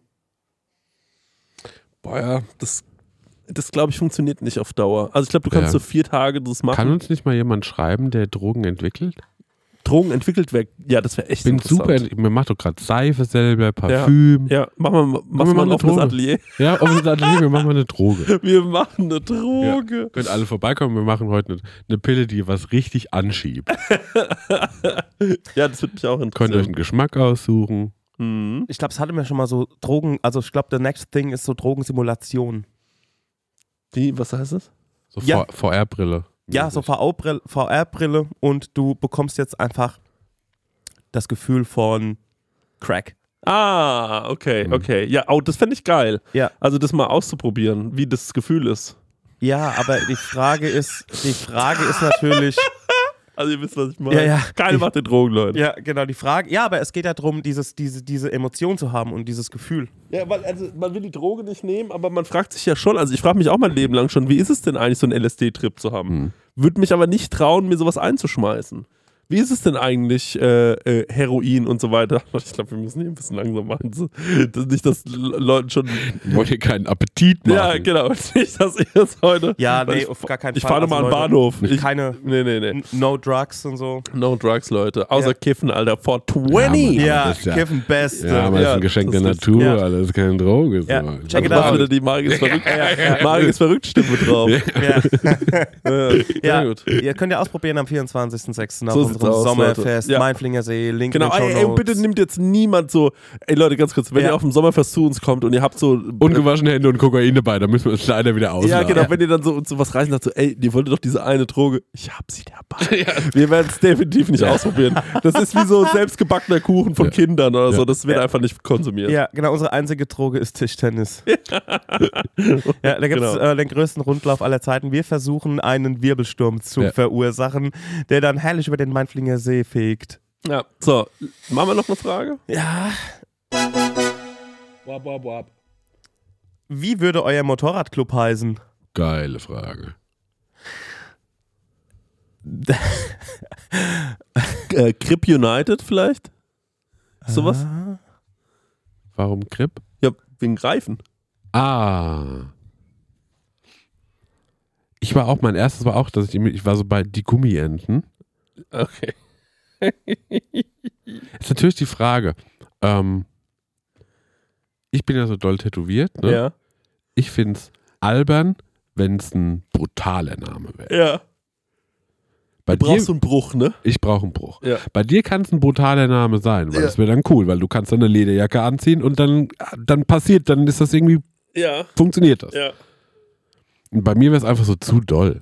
Boah, ja, das, das glaube ich funktioniert nicht auf Dauer. Also ich glaube, du kannst Ja. so vier Tage das machen. Kann uns nicht mal jemand schreiben, der Drogen entwickelt? Drogen entwickelt werden. Ja, das wäre echt Ich bin super, mir macht doch gerade Seife selber, Parfüm. Ja, machen wir, machen wir wir mal mal ein eine offenes Droge. Atelier. Ja, auf das Atelier, wir machen mal eine Droge. Wir machen eine Droge. Könnt alle vorbeikommen, wir machen heute eine, eine Pille, die was richtig anschiebt. Ja, das würde mich auch Könnt euch interessieren. einen Geschmack aussuchen. Mhm. Ich glaube, es hatte mir schon mal so Drogen, also ich glaube, the next thing ist so Drogensimulation. Wie, was heißt das? So Ja. VR-Brille. Ja, so VR-Brille und du bekommst jetzt einfach das Gefühl von Crack. Ah, okay, Mhm. okay. Ja, oh, das fände ich geil. Ja. Also das mal auszuprobieren, wie das Gefühl ist. Ja, aber die Frage ist, die Frage ist natürlich, Also ihr wisst, was ich meine. Ja, ja. Keine macht den Drogen, Leute. ja, genau, die Frage, ja, aber es geht ja darum, dieses, diese, diese Emotion zu haben und dieses Gefühl. Ja, weil also man will die Droge nicht nehmen, aber man fragt sich ja schon, also ich frage mich auch mein Leben lang schon, wie ist es denn eigentlich, so einen LSD-Trip zu haben? Hm. Würde mich aber nicht trauen, mir sowas einzuschmeißen. Wie ist es denn eigentlich, äh, äh, Heroin und so weiter? Ich glaube, wir müssen hier ein bisschen langsam machen. So, Das nicht, dass L- Leuten schon. Wollt ihr keinen Appetit machen? Ja, genau. Nicht, dass ich jetzt heute. Ja, nee, ich, auf gar keinen Ich Fall. fahre nochmal Also, an den Leute, Bahnhof. Ich, Keine, nee, nee, nee. no drugs und so. No drugs, Leute. Außer Ja. Kiffen, Alter. For Ja, 20. Mann. Ja, das ja- Kiffen Beste. Ja, aber das Ja, ist ein Geschenk der das ist- Natur, ja. Alter. Das ist keine Droge. Ja, so. check it Das out. wieder die Marek ist verrückt. Ja, ja. Marek ist verrückt Stimme drauf. Ja. Ja, Ja, sehr gut. ihr könnt ja ausprobieren am 24.06. auf So sieht's unserem aus, Sommerfest, Leute. Ja. Mainflingersee, Link Genau, in den ey, ey, bitte nimmt jetzt niemand so, ey Leute, ganz kurz, wenn Ja. ihr auf dem Sommerfest zu uns kommt und ihr habt so Ungewaschene Hände und Kokain dabei, da müssen wir uns leider wieder ausladen. Ja, genau, wenn ihr dann so, so was reichen sagt, so, ey, ihr wolltet doch diese eine Droge, ich hab sie dabei. Wir werden es definitiv nicht ausprobieren. Das ist wie so selbstgebackener Kuchen von Ja. Kindern oder so, Ja. das wird einfach nicht konsumiert. Ja, genau, unsere einzige Droge ist Tischtennis. ja, da gibt es Genau. äh, den größten Rundlauf aller Zeiten. Wir versuchen, einen Wirbelsturm zu Ja. verursachen, der dann herrlich über den Mainflinger See fegt. Ja. So, machen wir noch eine Frage? Ja. Wap, wap, wap. Wie würde euer Motorradclub heißen? Geile Frage. Äh, Grip United vielleicht? Sowas? Ah. Warum Grip? Ja, wegen Greifen. Ah. Ich war auch, mein erstes war auch, dass ich, ich war so bei die Gummienten. Okay. Ist natürlich die Frage. Ähm, ich bin ja so doll tätowiert. Ne? Ja. Ich finde es albern, wenn es ein brutaler Name wäre. Ja. Bei Du dir, brauchst so einen Bruch, ne? ich brauche einen Bruch. Ja. Bei dir kann es ein brutaler Name sein, weil Ja. das wäre dann cool, weil du kannst dann eine Lederjacke anziehen und dann, dann passiert, dann ist das irgendwie, Ja. funktioniert das. Ja. Und bei mir wäre es einfach so zu doll.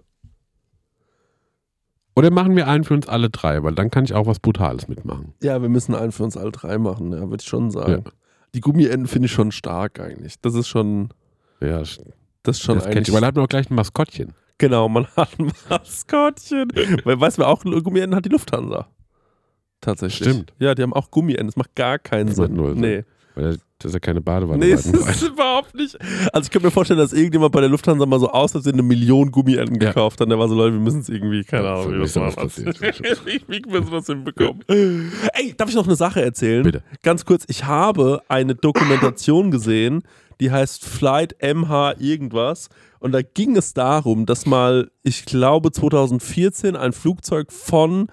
Oder machen wir einen für uns alle drei, weil dann kann ich auch was Brutales mitmachen. Ja, wir müssen einen für uns alle drei machen, ja, würde ich schon sagen. Ja. Die Gummienden finde ich schon stark eigentlich. Das ist schon, Ja, das das ist schon kennt eigentlich. ich. Weil da hat man auch gleich ein Maskottchen. genau, man hat ein Maskottchen. Weil, weißt du, auch Gummienden hat? Die Lufthansa. Tatsächlich. Stimmt. Ja, die haben auch Gummienden. Das macht gar keinen Das Sinn. null Sinn. Nee. Weil das ist ja keine Badewanne. Nee, das ist überhaupt nicht. Also ich könnte mir vorstellen, dass irgendjemand bei der Lufthansa mal so aus Versehen eine Million Gummienten Ja. gekauft hat. Der war so, Leute, wir müssen es irgendwie, keine Ahnung, wie das machen. passiert. Wie müssen wir das hinbekommen? Ey, darf ich noch eine Sache erzählen? Bitte. Ganz kurz, ich habe eine Dokumentation gesehen, die heißt Flight MH irgendwas. Und da ging es darum, dass mal, ich glaube 2014, ein Flugzeug von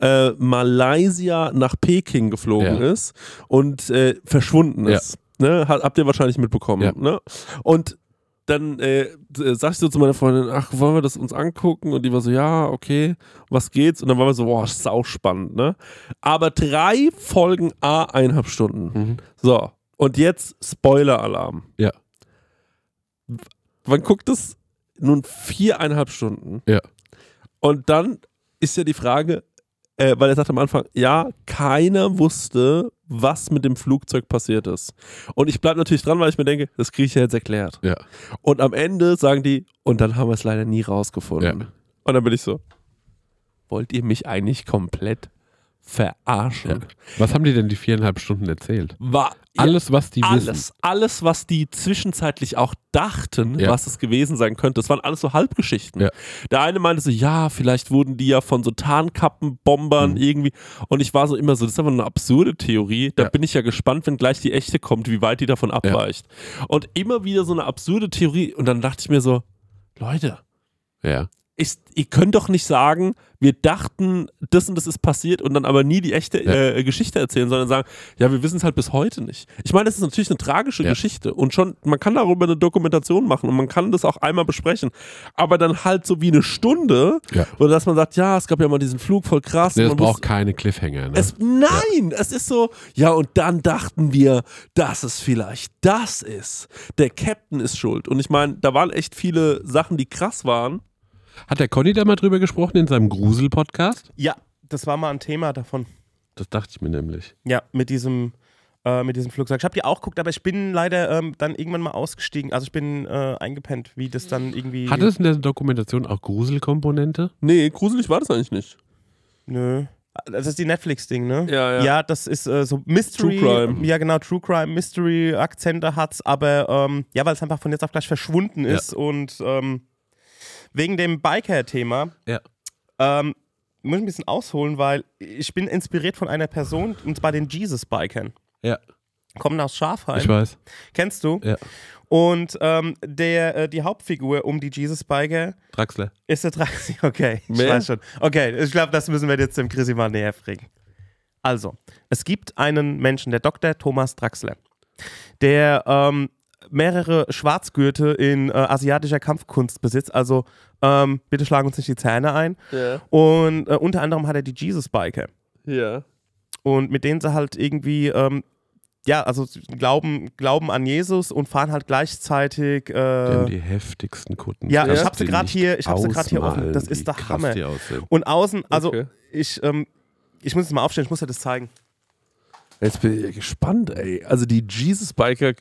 äh, Malaysia nach Peking geflogen Ja. ist und äh, verschwunden Ja. ist. Ne? Hat, habt ihr wahrscheinlich mitbekommen. Ja. Ne? Und dann äh, sag ich so zu meiner Freundin, ach, wollen wir das uns angucken? Und die war so, ja, okay, was geht's? Und dann waren wir so, boah, sau spannend, ne? Aber drei Folgen A eineinhalb Stunden. Mhm. So. Und jetzt Spoiler-Alarm. Ja. Man guckt es nun viereinhalb Stunden. Ja. Und dann ist ja die Frage, äh, weil er sagt am Anfang, ja, keiner wusste, was mit dem Flugzeug passiert ist. Und ich bleibe natürlich dran, weil ich mir denke, das kriege ich ja jetzt erklärt. Ja. Und am Ende sagen die, und dann haben wir es leider nie rausgefunden. Ja. Und dann bin ich so, wollt ihr mich eigentlich komplett verarschen? Was haben die denn die viereinhalb Stunden erzählt? War Alles, was die wissen. alles, alles, was die zwischenzeitlich auch dachten, Ja. was es gewesen sein könnte, das waren alles so Halbgeschichten. Ja. Der eine meinte so, ja, vielleicht wurden die ja von so Tarnkappenbombern Mhm. irgendwie. Und ich war so immer so, das ist aber eine absurde Theorie. Da Ja. bin ich ja gespannt, wenn gleich die echte kommt, wie weit die davon abweicht. Und immer wieder so eine absurde Theorie. Und dann dachte ich mir so, Leute, Ja. Ist, ihr könnt doch nicht sagen, wir dachten, das und das ist passiert und dann aber nie die echte Ja. äh, Geschichte erzählen, sondern sagen, ja, wir wissen es halt bis heute nicht. Ich meine, das ist natürlich eine tragische Ja. Geschichte und schon, man kann darüber eine Dokumentation machen und man kann das auch einmal besprechen, aber dann halt so wie eine Stunde, Ja. wo dass man sagt, ja, es gab ja mal diesen Flug voll krass. Nee, man braucht wusste- keine Cliffhanger. Ne? es, nein, es ist so, ja, und dann dachten wir, dass es vielleicht das ist. Der Captain ist schuld. Und ich meine, da waren echt viele Sachen, die krass waren. Hat der Conny da mal drüber gesprochen in seinem Grusel-Podcast? Ja, das war mal ein Thema davon. Das dachte ich mir nämlich. Ja, mit diesem, äh, mit diesem Flugzeug. Ich habe die auch geguckt, aber ich bin leider ähm, dann irgendwann mal ausgestiegen. Also ich bin äh, eingepennt, wie das dann irgendwie. Hat es in der Dokumentation auch Gruselkomponente? Nee, gruselig war das eigentlich nicht. Nö. Das ist die Netflix-Ding, ne? Ja, ja. Ja, das ist äh, so Mystery. True Crime. Ja, genau, True Crime, Mystery-Akzente hat's, aber ähm, ja, weil es einfach von jetzt auf gleich verschwunden Ja. ist und ähm, wegen dem Biker-Thema Ja. ähm, muss ich ein bisschen ausholen, weil ich bin inspiriert von einer Person, und zwar den Jesus-Bikern. Ja. Kommen aus Schafheim. Ich weiß. Kennst du? Ja. Und ähm, der, äh, die Hauptfigur um die Jesus Biker Draxler. ist der Traxi. Okay, ich Wer? weiß schon. Okay, ich glaube, das müssen wir jetzt dem Chrissy mal näher bringen. Also, es gibt einen Menschen, der Dr. Thomas Draxler, der ähm, mehrere Schwarzgürte in äh, asiatischer Kampfkunst besitzt. Also, ähm, bitte schlagen uns nicht die Zähne ein. Ja. Und äh, unter anderem hat er die Jesus Biker. Ja. Und mit denen sie halt irgendwie, ähm, ja, also glauben, glauben an Jesus und fahren halt gleichzeitig. Die haben Äh, die heftigsten Kutten. ja, Kannst ich hab sie nicht hier- ich hab sie grad hier offen. Das ist der Hammer. Und außen, also Okay. ich, ähm, ich muss es mal aufstellen, ich muss dir das zeigen. Jetzt bin ich gespannt, ey. Also die Jesus Biker.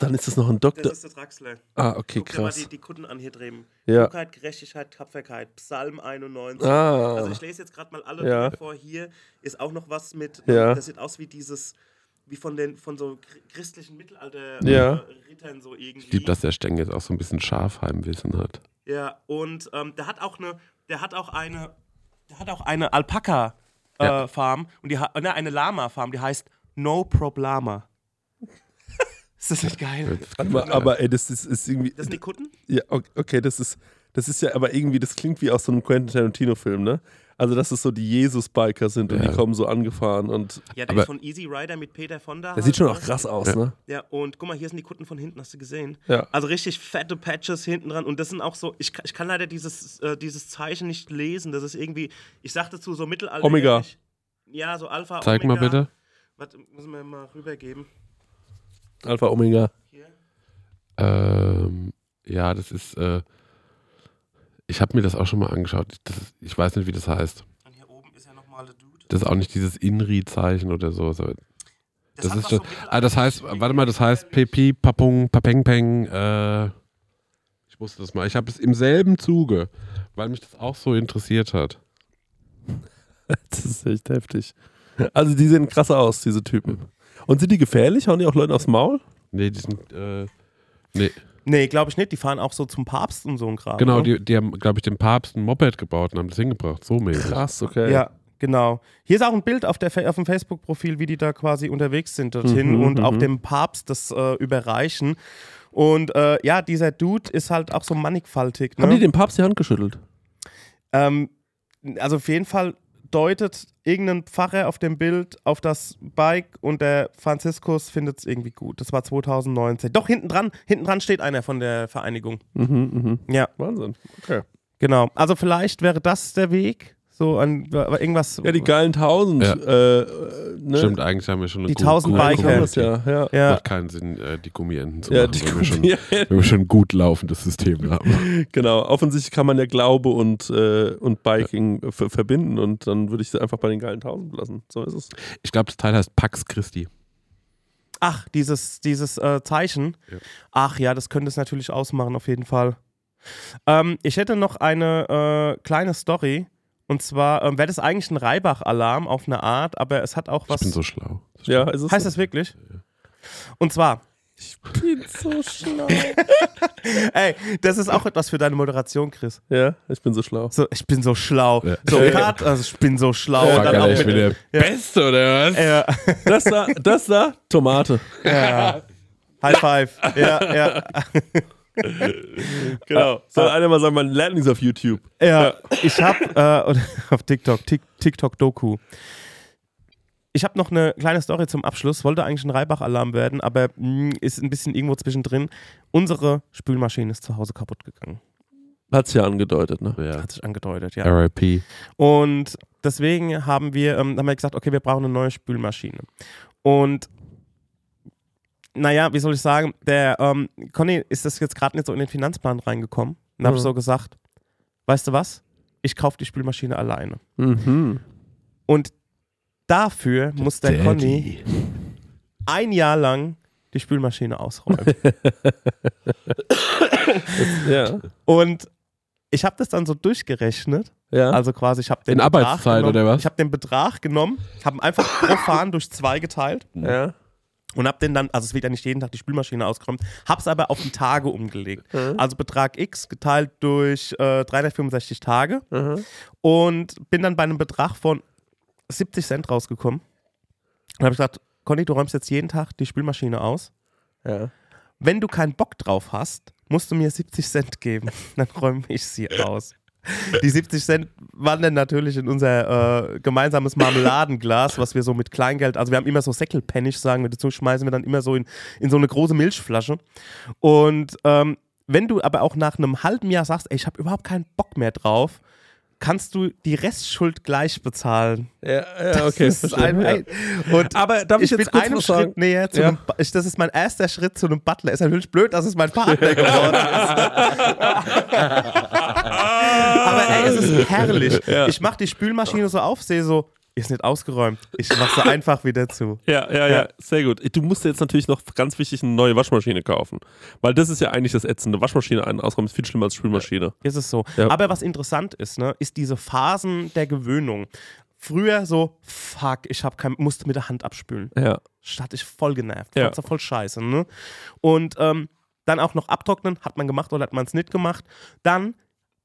Dann ist das noch ein Doktor. ist der Draxler. Ah, okay, Guck dir mal krass. die, die Kunden an hier drüben. Ja. Klugheit, Gerechtigkeit, Tapferkeit, Psalm 91. Ah. Also ich lese jetzt gerade mal alle Ja. Vor. Hier ist auch noch was mit, Ja. das sieht aus wie dieses, wie von den von so chr- christlichen Mittelalter Ja. Rittern so irgendwie. Ich liebe, dass der Steng jetzt auch so ein bisschen Schafheimwissen hat. Ja, und ähm, der hat auch eine, der hat auch eine, der hat auch eine Alpaka äh, und die hat ne, eine Lama Farm, die heißt No Problama. Ist das nicht geil? Warte mal, aber ey, das ist, ist irgendwie. Das sind die Kunden? Ja, ok- okay, das ist, das ist ja, aber irgendwie, das klingt wie aus so einem Quentin Tarantino-Film, ne? Also, dass es so die Jesus-Biker sind und Ja. die kommen so angefahren und Ja, der Aber- ist von Easy Rider mit Peter Fonda. der sieht schon halt, auch ne? krass aus, Ja. ne? Ja, und guck mal, hier sind die Kunden von hinten, hast du gesehen? Ja. Also richtig fette Patches hinten dran. Und das sind auch so, ich, kann- ich kann leider dieses, äh, dieses Zeichen nicht lesen. Das ist irgendwie, ich sag dazu so Mittelalter. Omega. Ja, so Alpha, Zeig Omega. mal bitte. Warte, müssen wir mal rübergeben. Alpha Omega. Ähm, ja, das ist. Äh, ich habe mir das auch schon mal angeschaut. Das ich weiß nicht, wie das heißt. Und hier oben ist ja nochmal der Dude. Das ist auch nicht dieses Inri-Zeichen oder so. so. Das, hat ist das, so ah, das heißt, warte mal, das heißt Pepi, Papung, Papeng, Peng. Äh, ich wusste das mal. Ich habe es im selben Zuge, weil mich das auch so interessiert hat. Das ist echt heftig. Also, die sehen krasser aus, diese Typen. Und sind die gefährlich? Hauen die auch Leuten aufs Maul? Nee, die sind. Äh, nee, Nee, glaube ich nicht. Die fahren auch so zum Papst und so ein Kram. genau, ne? die, die haben, glaube ich, dem Papst ein Moped gebaut und haben das hingebracht. So mäßig. Krass, okay. Ja, genau. Hier ist auch ein Bild auf, der, auf dem Facebook-Profil, wie die da quasi unterwegs sind dorthin Mhm, und auch mhm. dem Papst das äh, überreichen. Und äh, ja, dieser Dude ist halt auch so mannigfaltig. Ne? Haben die dem Papst die Hand geschüttelt? ähm, also auf jeden Fall deutet irgendein Pfarrer auf dem Bild auf das Bike und der Franziskus findet es irgendwie gut. Das war 2019. Doch, hinten dran, hinten dran steht einer von der Vereinigung. Mhm, mhm. Ja, Wahnsinn. Okay. genau. Also vielleicht wäre das der Weg. So an irgendwas. Ja, die geilen tausend. Ja. Äh, ne? Stimmt, eigentlich haben wir schon eine Die gute- 1000 gute Biker. Community. ja, ja. ja, Macht keinen Sinn, äh, die Gummienten zu Ja, machen, die wenn, wir schon, wenn wir schon ein gut laufendes System haben. Genau, offensichtlich kann man ja Glaube und, äh, und Biking ver verbinden und dann würde ich sie einfach bei den geilen Tausend lassen. So ist es. Ich glaube, das Teil heißt Pax Christi. Ach, dieses, dieses äh, Zeichen. Ja. Ach ja, das könnte es natürlich ausmachen, auf jeden Fall. Ähm, ich hätte noch eine äh, kleine Story. Und zwar ähm, wäre das eigentlich ein Reibach-Alarm auf eine Art, aber es hat auch was. Ich bin so schlau. Ja, ist es heißt so? das wirklich? Und zwar, Ich bin so schlau. ey, das ist auch etwas für deine Moderation, Chris. Ja, ich bin so schlau. So, ich bin so schlau. Ja. So, Kat, also ich bin so schlau. Und dann auch ich bin der Beste, oder was? ja, Das da, das da, Tomate. ja. High five. Ja, ja. Genau. Soll einer mal sagen, man lernt nichts auf YouTube. Ja, ich habe äh, oder auf TikTok, Tik, TikTok Doku. Ich habe noch eine kleine Story zum Abschluss. Wollte eigentlich ein Reibach-Alarm werden, aber mh, ist ein bisschen irgendwo zwischendrin. Unsere Spülmaschine ist zu Hause kaputt gegangen. Hat's ja angedeutet, ne? Ja. Hat sich angedeutet, ja. RIP. Und deswegen haben wir, ähm, haben wir gesagt, okay, wir brauchen eine neue Spülmaschine. Und naja, wie soll ich sagen, der ähm, Conny ist das jetzt gerade nicht so in den Finanzplan reingekommen. Und habe Mhm. ich so gesagt, weißt du was? Ich kaufe die Spülmaschine alleine. Mhm. Und dafür muss der Conny ein Jahr lang die Spülmaschine ausräumen. Ja. Und ich habe das dann so durchgerechnet. Ja. Also quasi, ich habe den In Betrag Arbeitszeit genommen, oder was? Ich habe den Betrag genommen, habe ihn einfach profan durch zwei geteilt ja. Und habe den dann, also es wird ja nicht jeden Tag die Spülmaschine ausgeräumt, habe es aber auf die Tage umgelegt. Mhm. Also Betrag X geteilt durch äh, 365 Tage Mhm. und bin dann bei einem Betrag von 70 Cent rausgekommen. Und habe ich gesagt, Conny, du räumst jetzt jeden Tag die Spülmaschine aus. Ja. Wenn du keinen Bock drauf hast, musst du mir 70 Cent geben. Dann räume ich sie aus. Die 70 Cent wandern natürlich in unser äh, gemeinsames Marmeladenglas, was wir so mit Kleingeld, also wir haben immer so Säckelpennig, sagen wir dazu, schmeißen wir dann immer so in, in so eine große Milchflasche. Und ähm, wenn du aber auch nach einem halben Jahr sagst, ey, ich habe überhaupt keinen Bock mehr drauf, kannst du die Restschuld gleich bezahlen. Ja, ja Das okay. ist ein, ja. und Aber darf ich, ich jetzt was Schritt näher zu Ja. einem, ich, das ist mein erster Schritt zu einem Butler. Ist natürlich blöd, dass es mein Partner geworden ist. Aber ey, es ist herrlich. Ja. Ich mache die Spülmaschine so auf, sehe so, ist nicht ausgeräumt. Ich mache sie einfach wieder zu. Ja, ja, ja, Ja. sehr gut. Du musst jetzt natürlich noch ganz wichtig eine neue Waschmaschine kaufen. Weil das ist ja eigentlich das Ätzende. Waschmaschine ein ausräumen ist viel schlimmer als Spülmaschine. Ist es so. Ja. Aber was interessant ist, ne, ist diese Phasen der Gewöhnung. Früher so, fuck, ich hab kein, musste mit der Hand abspülen. Ja. Statt ich voll genervt. Ja voll scheiße, ne? Und ähm, dann auch noch abtrocknen, hat man gemacht oder hat man es nicht gemacht. Dann,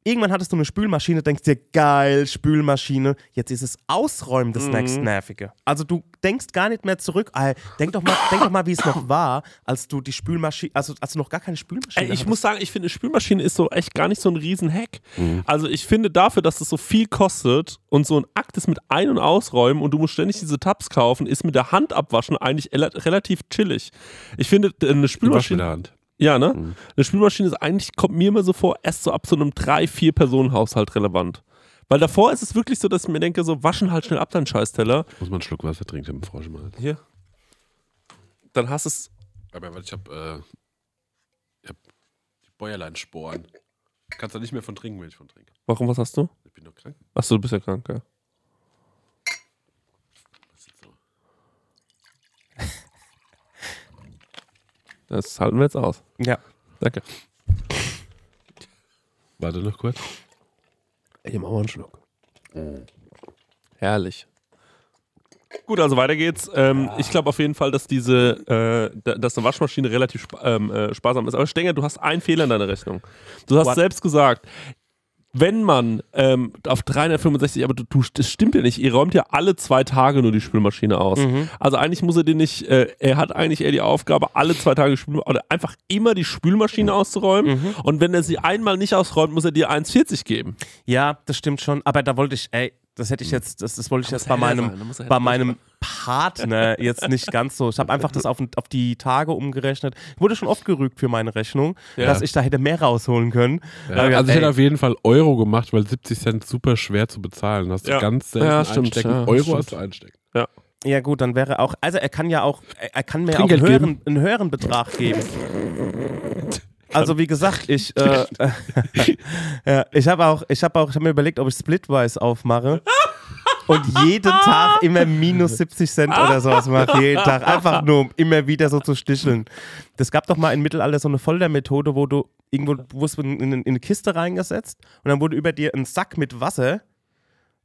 irgendwann hattest du eine Spülmaschine, denkst dir, geil, Spülmaschine. Jetzt ist es Ausräumen das Mhm. nächste Nervige. Also du denkst gar nicht mehr zurück. Ey, denk doch mal, denk doch mal, wie es noch war, als du die Spülmaschine, also als du noch gar keine Spülmaschine Ey, ich hattest. muss sagen, ich finde, eine Spülmaschine ist so echt gar nicht so ein Riesen-Hack. Mhm. Also ich finde dafür, dass es so viel kostet und so ein Akt ist mit Ein- und Ausräumen und du musst ständig diese Tabs kaufen, ist mit der Hand abwaschen eigentlich relativ chillig. Ich finde, äh, eine Spülmaschine... Waschmittlerhand. Ja, ne? Mhm. Eine Spülmaschine ist eigentlich, kommt mir immer so vor, erst so ab so einem drei, vier Personen-Haushalt relevant. Weil davor ist es wirklich so, dass ich mir denke, so waschen halt schnell ab deinen Scheißteller. Muss man einen Schluck Wasser trinken, bevor ich mal. Hier. Dann hast es. Aber warte, ich hab, äh, ich hab die Bäuerleinsporen. Kannst du nicht mehr von trinken, wenn ich von trinke. Warum, was hast du? Ich bin doch krank. Achso, du bist ja krank, ja. Das ist so. Das halten wir jetzt aus. Ja. Danke. Warte noch kurz. Hier machen wir einen Schluck. Herrlich. Gut, also weiter geht's. Ähm, Ich glaube auf jeden Fall, dass diese, äh, da- dass eine Waschmaschine relativ spa ähm, äh, sparsam ist. Aber Stenger, du hast einen Fehler in deiner Rechnung. Du hast What? selbst gesagt, wenn man ähm, auf 365, aber du, du, das stimmt ja nicht, ihr räumt ja alle zwei Tage nur die Spülmaschine aus. Also eigentlich muss er den nicht, äh, er hat eigentlich eher die Aufgabe, alle zwei Tage Spül oder einfach immer die Spülmaschine auszuräumen. Und wenn er sie einmal nicht ausräumt, muss er dir 1,40 geben. Ja, das stimmt schon. Aber da wollte ich, ey, das hätte ich jetzt, das, das wollte ich jetzt bei meinem, bei meinem Partner jetzt nicht ganz so. Ich habe einfach das auf, auf die Tage umgerechnet. Ich wurde schon oft gerügt für meine Rechnung, Ja. dass ich da hätte mehr rausholen können. Hab ich also ich gedacht, hätte ey, auf jeden Fall Euro gemacht, weil 70 Cent super schwer zu bezahlen. Hast du Ja. ganz selten Ja, stimmt, einstecken. ja, Euro stimmt. hast du einstecken. Ja gut, dann wäre auch, also er kann ja auch, er kann mir auch einen höheren, einen höheren Betrag geben. Also wie gesagt, ich, äh, ja, ich habe auch, ich habe auch, ich habe mir überlegt, ob ich Splitwise aufmache und jeden Tag immer minus 70 Cent oder sowas mache, jeden Tag, einfach nur um immer wieder so zu sticheln. Das gab doch mal im Mittelalter so eine Foltermethode, wo du irgendwo, wurdest in, in, in eine Kiste reingesetzt und dann wurde über dir ein Sack mit Wasser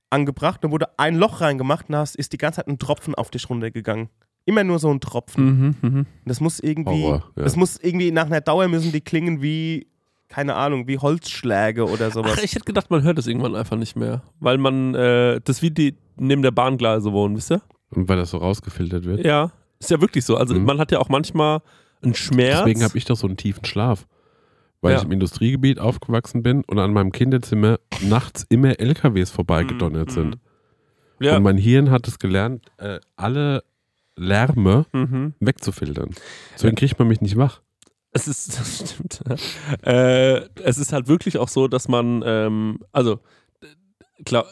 angebracht, dann wurde ein Loch reingemacht und da ist die ganze Zeit ein Tropfen auf dich runtergegangen. Immer nur so ein Tropfen. Mhm, mhm. Das muss irgendwie, Horror, ja. das muss irgendwie nach einer Dauer müssen die klingen wie, keine Ahnung, wie Holzschläge oder sowas. Ach, ich hätte gedacht, man hört es irgendwann einfach nicht mehr. Weil man, äh, das wie die neben der Bahngleise wohnen, wisst ihr? Und weil das so rausgefiltert wird. Ja, ist ja wirklich so. Also Mhm. man hat ja auch manchmal einen Schmerz. Deswegen habe ich doch so einen tiefen Schlaf. Weil Ja. ich im Industriegebiet aufgewachsen bin und an meinem Kinderzimmer nachts immer LKWs vorbeigedonnert sind. ja. Und mein Hirn hat es gelernt, äh, alle Lärme mhm. wegzufiltern. Deswegen kriegt man mich nicht wach. Es ist, das stimmt. äh, es ist halt wirklich auch so, dass man, ähm, also, klar,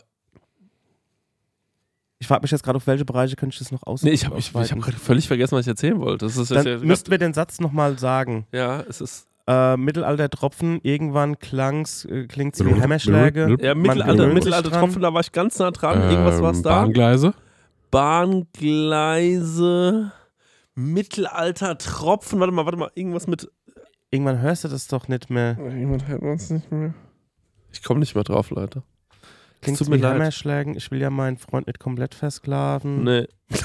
Ich frage mich jetzt gerade, auf welche Bereiche könnte ich das noch aus nee, ich habe ich, ich hab gerade völlig vergessen, was ich erzählen wollte. Das ist, Dann ja, müssten wir den Satz nochmal sagen. ja, es ist, Äh, Mittelalter-Tropfen, irgendwann klang's, äh, klingt's wie Hammerschläge. ja, Mittelalter, gewöhnt sich Mittelalter dran. Tropfen, da war ich ganz nah dran. Irgendwas war es Ähm, da. Bahngleise. Bahngleise, Mittelalter Tropfen, warte mal, warte mal, irgendwas mit, Irgendwann hörst du das doch nicht mehr. irgendwann hört man es nicht mehr. Ich komme nicht mehr drauf, Leute. Klingt's tut mir. Hammerschlägen. Ich will ja meinen Freund nicht komplett versklaven. Nee.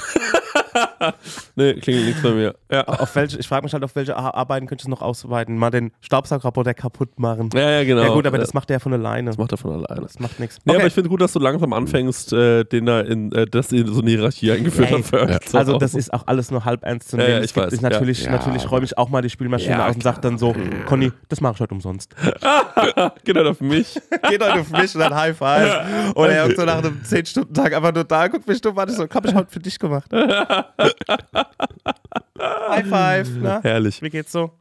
nee, klingelt nichts bei mir. Ja. Auf welche, ich frage mich halt, auf welche Ar- Arbeiten könntest du noch ausweiten? Mal den Staubsaugerroboter kaputt machen. Ja, ja, genau. Ja gut, aber Ja, das macht der von alleine. das macht er von alleine. Das macht nichts. Nee, aber ich finde gut, dass du langsam anfängst, äh, den da in, äh, das in so eine Hierarchie eingeführt Ey, hast. So. also das ist auch alles nur halb ernst zu Ja, nehmen. ja, ich weiß, ich natürlich ja. natürlich Ja, räume ich auch mal die Spülmaschine Ja, aus und sage dann so, Conny, das mache ich heute umsonst. genau, für mich. Geht heute für mich und dann High Five. Oder er so nach einem 10-Stunden-Tag einfach nur da, guckt mich dumm an, ich so, hab ich heute für dich gemacht. High Five, na? Herrlich. Wie geht's so?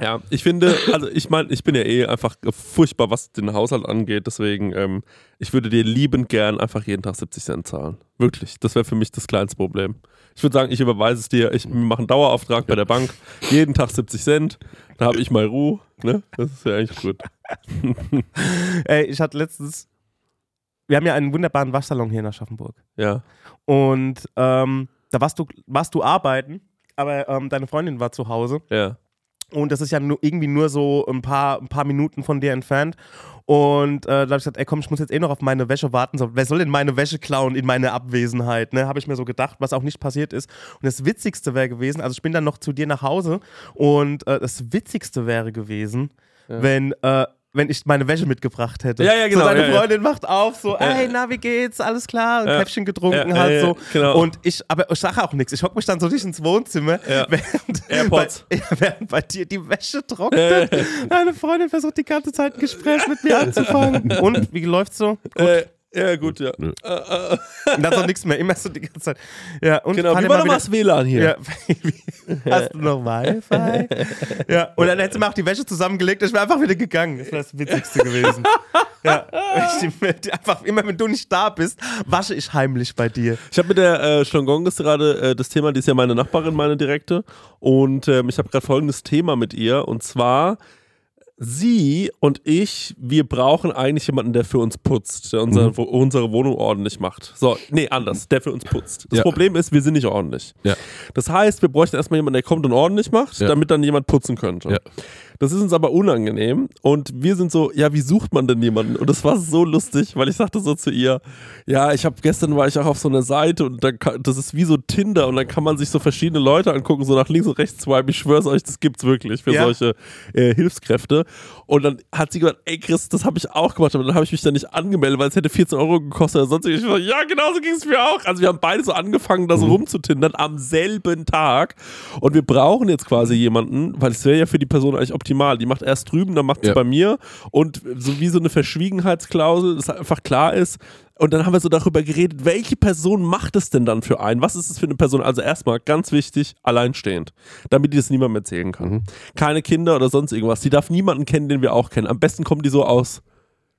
Ja, ich finde, also ich meine, ich bin ja eh einfach furchtbar, was den Haushalt angeht. Deswegen, ähm, ich würde dir liebend gern einfach jeden Tag 70 Cent zahlen. Wirklich. Das wäre für mich das kleinste Problem. Ich würde sagen, ich überweise es dir, ich mache einen Dauerauftrag bei der Bank, jeden Tag 70 Cent, da habe ich mal Ruhe. Ne? Das ist ja eigentlich gut. Ey, ich hatte letztens, wir haben ja einen wunderbaren Waschsalon hier in Aschaffenburg. Ja. Und ähm, da warst du, warst du arbeiten, aber ähm, deine Freundin war zu Hause. Ja. Und das ist ja nur, irgendwie nur so ein paar, ein paar Minuten von dir entfernt. Und äh, da habe ich gesagt, ey komm, ich muss jetzt eh noch auf meine Wäsche warten. So, wer soll denn meine Wäsche klauen in meiner Abwesenheit? Ne? Habe ich mir so gedacht, was auch nicht passiert ist. Und das Witzigste wäre gewesen, also ich bin dann noch zu dir nach Hause und äh, das Witzigste wäre gewesen, wenn, äh, wenn ich meine Wäsche mitgebracht hätte. Ja, ja, genau, So, deine ja, ja. Freundin macht auf, so, ey, na, wie geht's? Alles klar? Ein Ja. Käffchen getrunken Ja, ja, so. genau. Und ich, aber ich sage auch nichts. Ich hocke mich dann so nicht ins Wohnzimmer, Ja. während, AirPods. Bei, während bei dir die Wäsche trocknet. Deine Freundin versucht die ganze Zeit ein Gespräch mit mir anzufangen. Und wie läuft's so? Äh, ja, gut, ja. Nö. Äh, äh, Und dann so nichts mehr, immer so die ganze Zeit. Ja, und genau, wie war mal nochmal das WLAN hier? ja, hast du noch Wi-Fi? ja, und dann hättest du mir auch die Wäsche zusammengelegt, ich wäre einfach wieder gegangen. Das wäre das Witzigste gewesen. ja, ich, einfach immer, wenn du nicht da bist, wasche ich heimlich bei dir. Ich habe mit der äh, Schlongonges gerade äh, das Thema, die ist ja meine Nachbarin, meine direkte. Und ähm, ich habe gerade folgendes Thema mit ihr. Und zwar, sie und ich, wir brauchen eigentlich jemanden, der für uns putzt, der unser, wo, unsere Wohnung ordentlich macht. So, nee, anders, der für uns putzt. Das Ja. Problem ist, wir sind nicht ordentlich. Ja. Das heißt, wir bräuchten erstmal jemanden, der kommt und ordentlich macht, Ja. damit dann jemand putzen könnte. Das ist uns aber unangenehm und wir sind so, ja, wie sucht man denn jemanden? Und das war so lustig, weil ich sagte so zu ihr, ja, ich habe gestern war ich auch auf so einer Seite und dann kann, das ist wie so Tinder und dann kann man sich so verschiedene Leute angucken, so nach links und rechts swipen. Ich schwör's euch, das gibt's wirklich für Ja. solche äh, Hilfskräfte. Und dann hat sie gesagt, ey Chris, das habe ich auch gemacht, aber dann habe ich mich da nicht angemeldet, weil es hätte 14 Euro gekostet oder sonst. Ich so, ja, genau so ging es mir auch. Also wir haben beide so angefangen, da so rumzutindern am selben Tag. Und wir brauchen jetzt quasi jemanden, weil es wäre ja für die Person eigentlich optimal. Die macht erst drüben, dann macht sie Ja. bei mir. Und so wie so eine Verschwiegenheitsklausel, dass einfach klar ist, Und dann haben wir so darüber geredet, welche Person macht es denn dann für einen? Was ist es für eine Person? Also erstmal ganz wichtig, alleinstehend, damit die das niemandem erzählen kann. Mhm. Keine Kinder oder sonst irgendwas. Die darf niemanden kennen, den wir auch kennen. Am besten kommen die so aus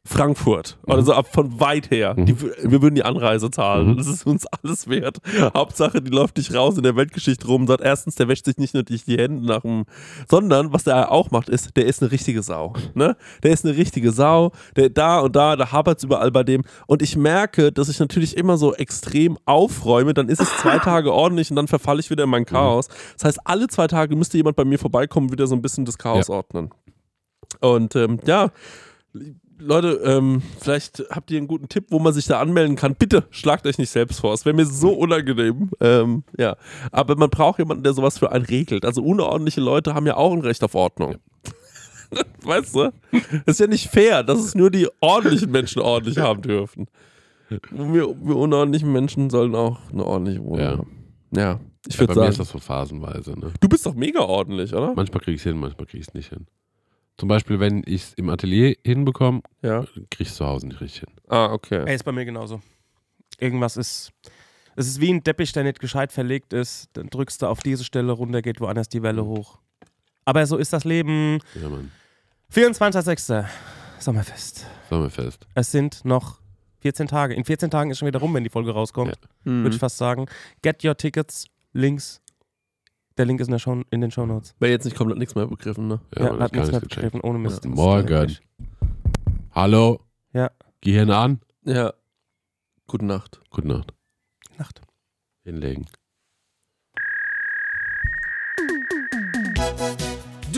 Frankfurt oder so ab von weit her. Die, w- wir würden die Anreise zahlen. Das ist uns alles wert. Hauptsache, die läuft nicht raus in der Weltgeschichte rum und sagt, erstens, der wäscht sich nicht nur die die Hände nach dem, sondern was der auch macht, ist, der ist eine richtige Sau. Ne? Der ist eine richtige Sau. Der da und da, da hapert es überall bei dem. Und ich merke, dass ich natürlich immer so extrem aufräume. Dann ist es zwei Tage ordentlich und dann verfalle ich wieder in mein Chaos. Das heißt, alle zwei Tage müsste jemand bei mir vorbeikommen und wieder so ein bisschen das Chaos ordnen. Und ähm, ja, Leute, ähm, vielleicht habt ihr einen guten Tipp, wo man sich da anmelden kann. Bitte schlagt euch nicht selbst vor. Es wäre mir so unangenehm. Ähm, ja. Aber man braucht jemanden, der sowas für einen regelt. Also unordentliche Leute haben ja auch ein Recht auf Ordnung. weißt du? Das ist ja nicht fair, dass es nur die ordentlichen Menschen ordentlich haben dürfen. Wir, wir unordentlichen Menschen sollen auch eine ordentliche Wohnung Ja. haben. Ja, ich Ja, bei würde mir ist sagen, das so phasenweise. Ne? du bist doch mega ordentlich, oder? Manchmal kriege ich es hin, manchmal kriege ich es nicht hin. Zum Beispiel, wenn ich es im Atelier hinbekomme, Ja. kriege ich es zu Hause nicht richtig hin. Ah, okay. Ey, ist bei mir genauso. Irgendwas ist. Es ist wie ein Teppich, der nicht gescheit verlegt ist. Dann drückst du auf diese Stelle runter, geht woanders die Welle hoch. Aber so ist das Leben. Ja, Mann. 24.06. Sommerfest. Sommerfest. Es sind noch 14 Tage. In 14 Tagen ist schon wieder rum, wenn die Folge rauskommt. Ja. Mhm. Würde ich fast sagen. Get your tickets. Links. Der Link ist in, der Show, in den Show Notes. Wäre jetzt nicht komplett nichts mehr begriffen, ne? Ja, man hat nichts mehr gecheckt. begriffen. Ohne Mist. Ja. Morgen. Hallo? Ja. Gehirn an. Ja. Gute Nacht. Gute Nacht. Nacht. Hinlegen.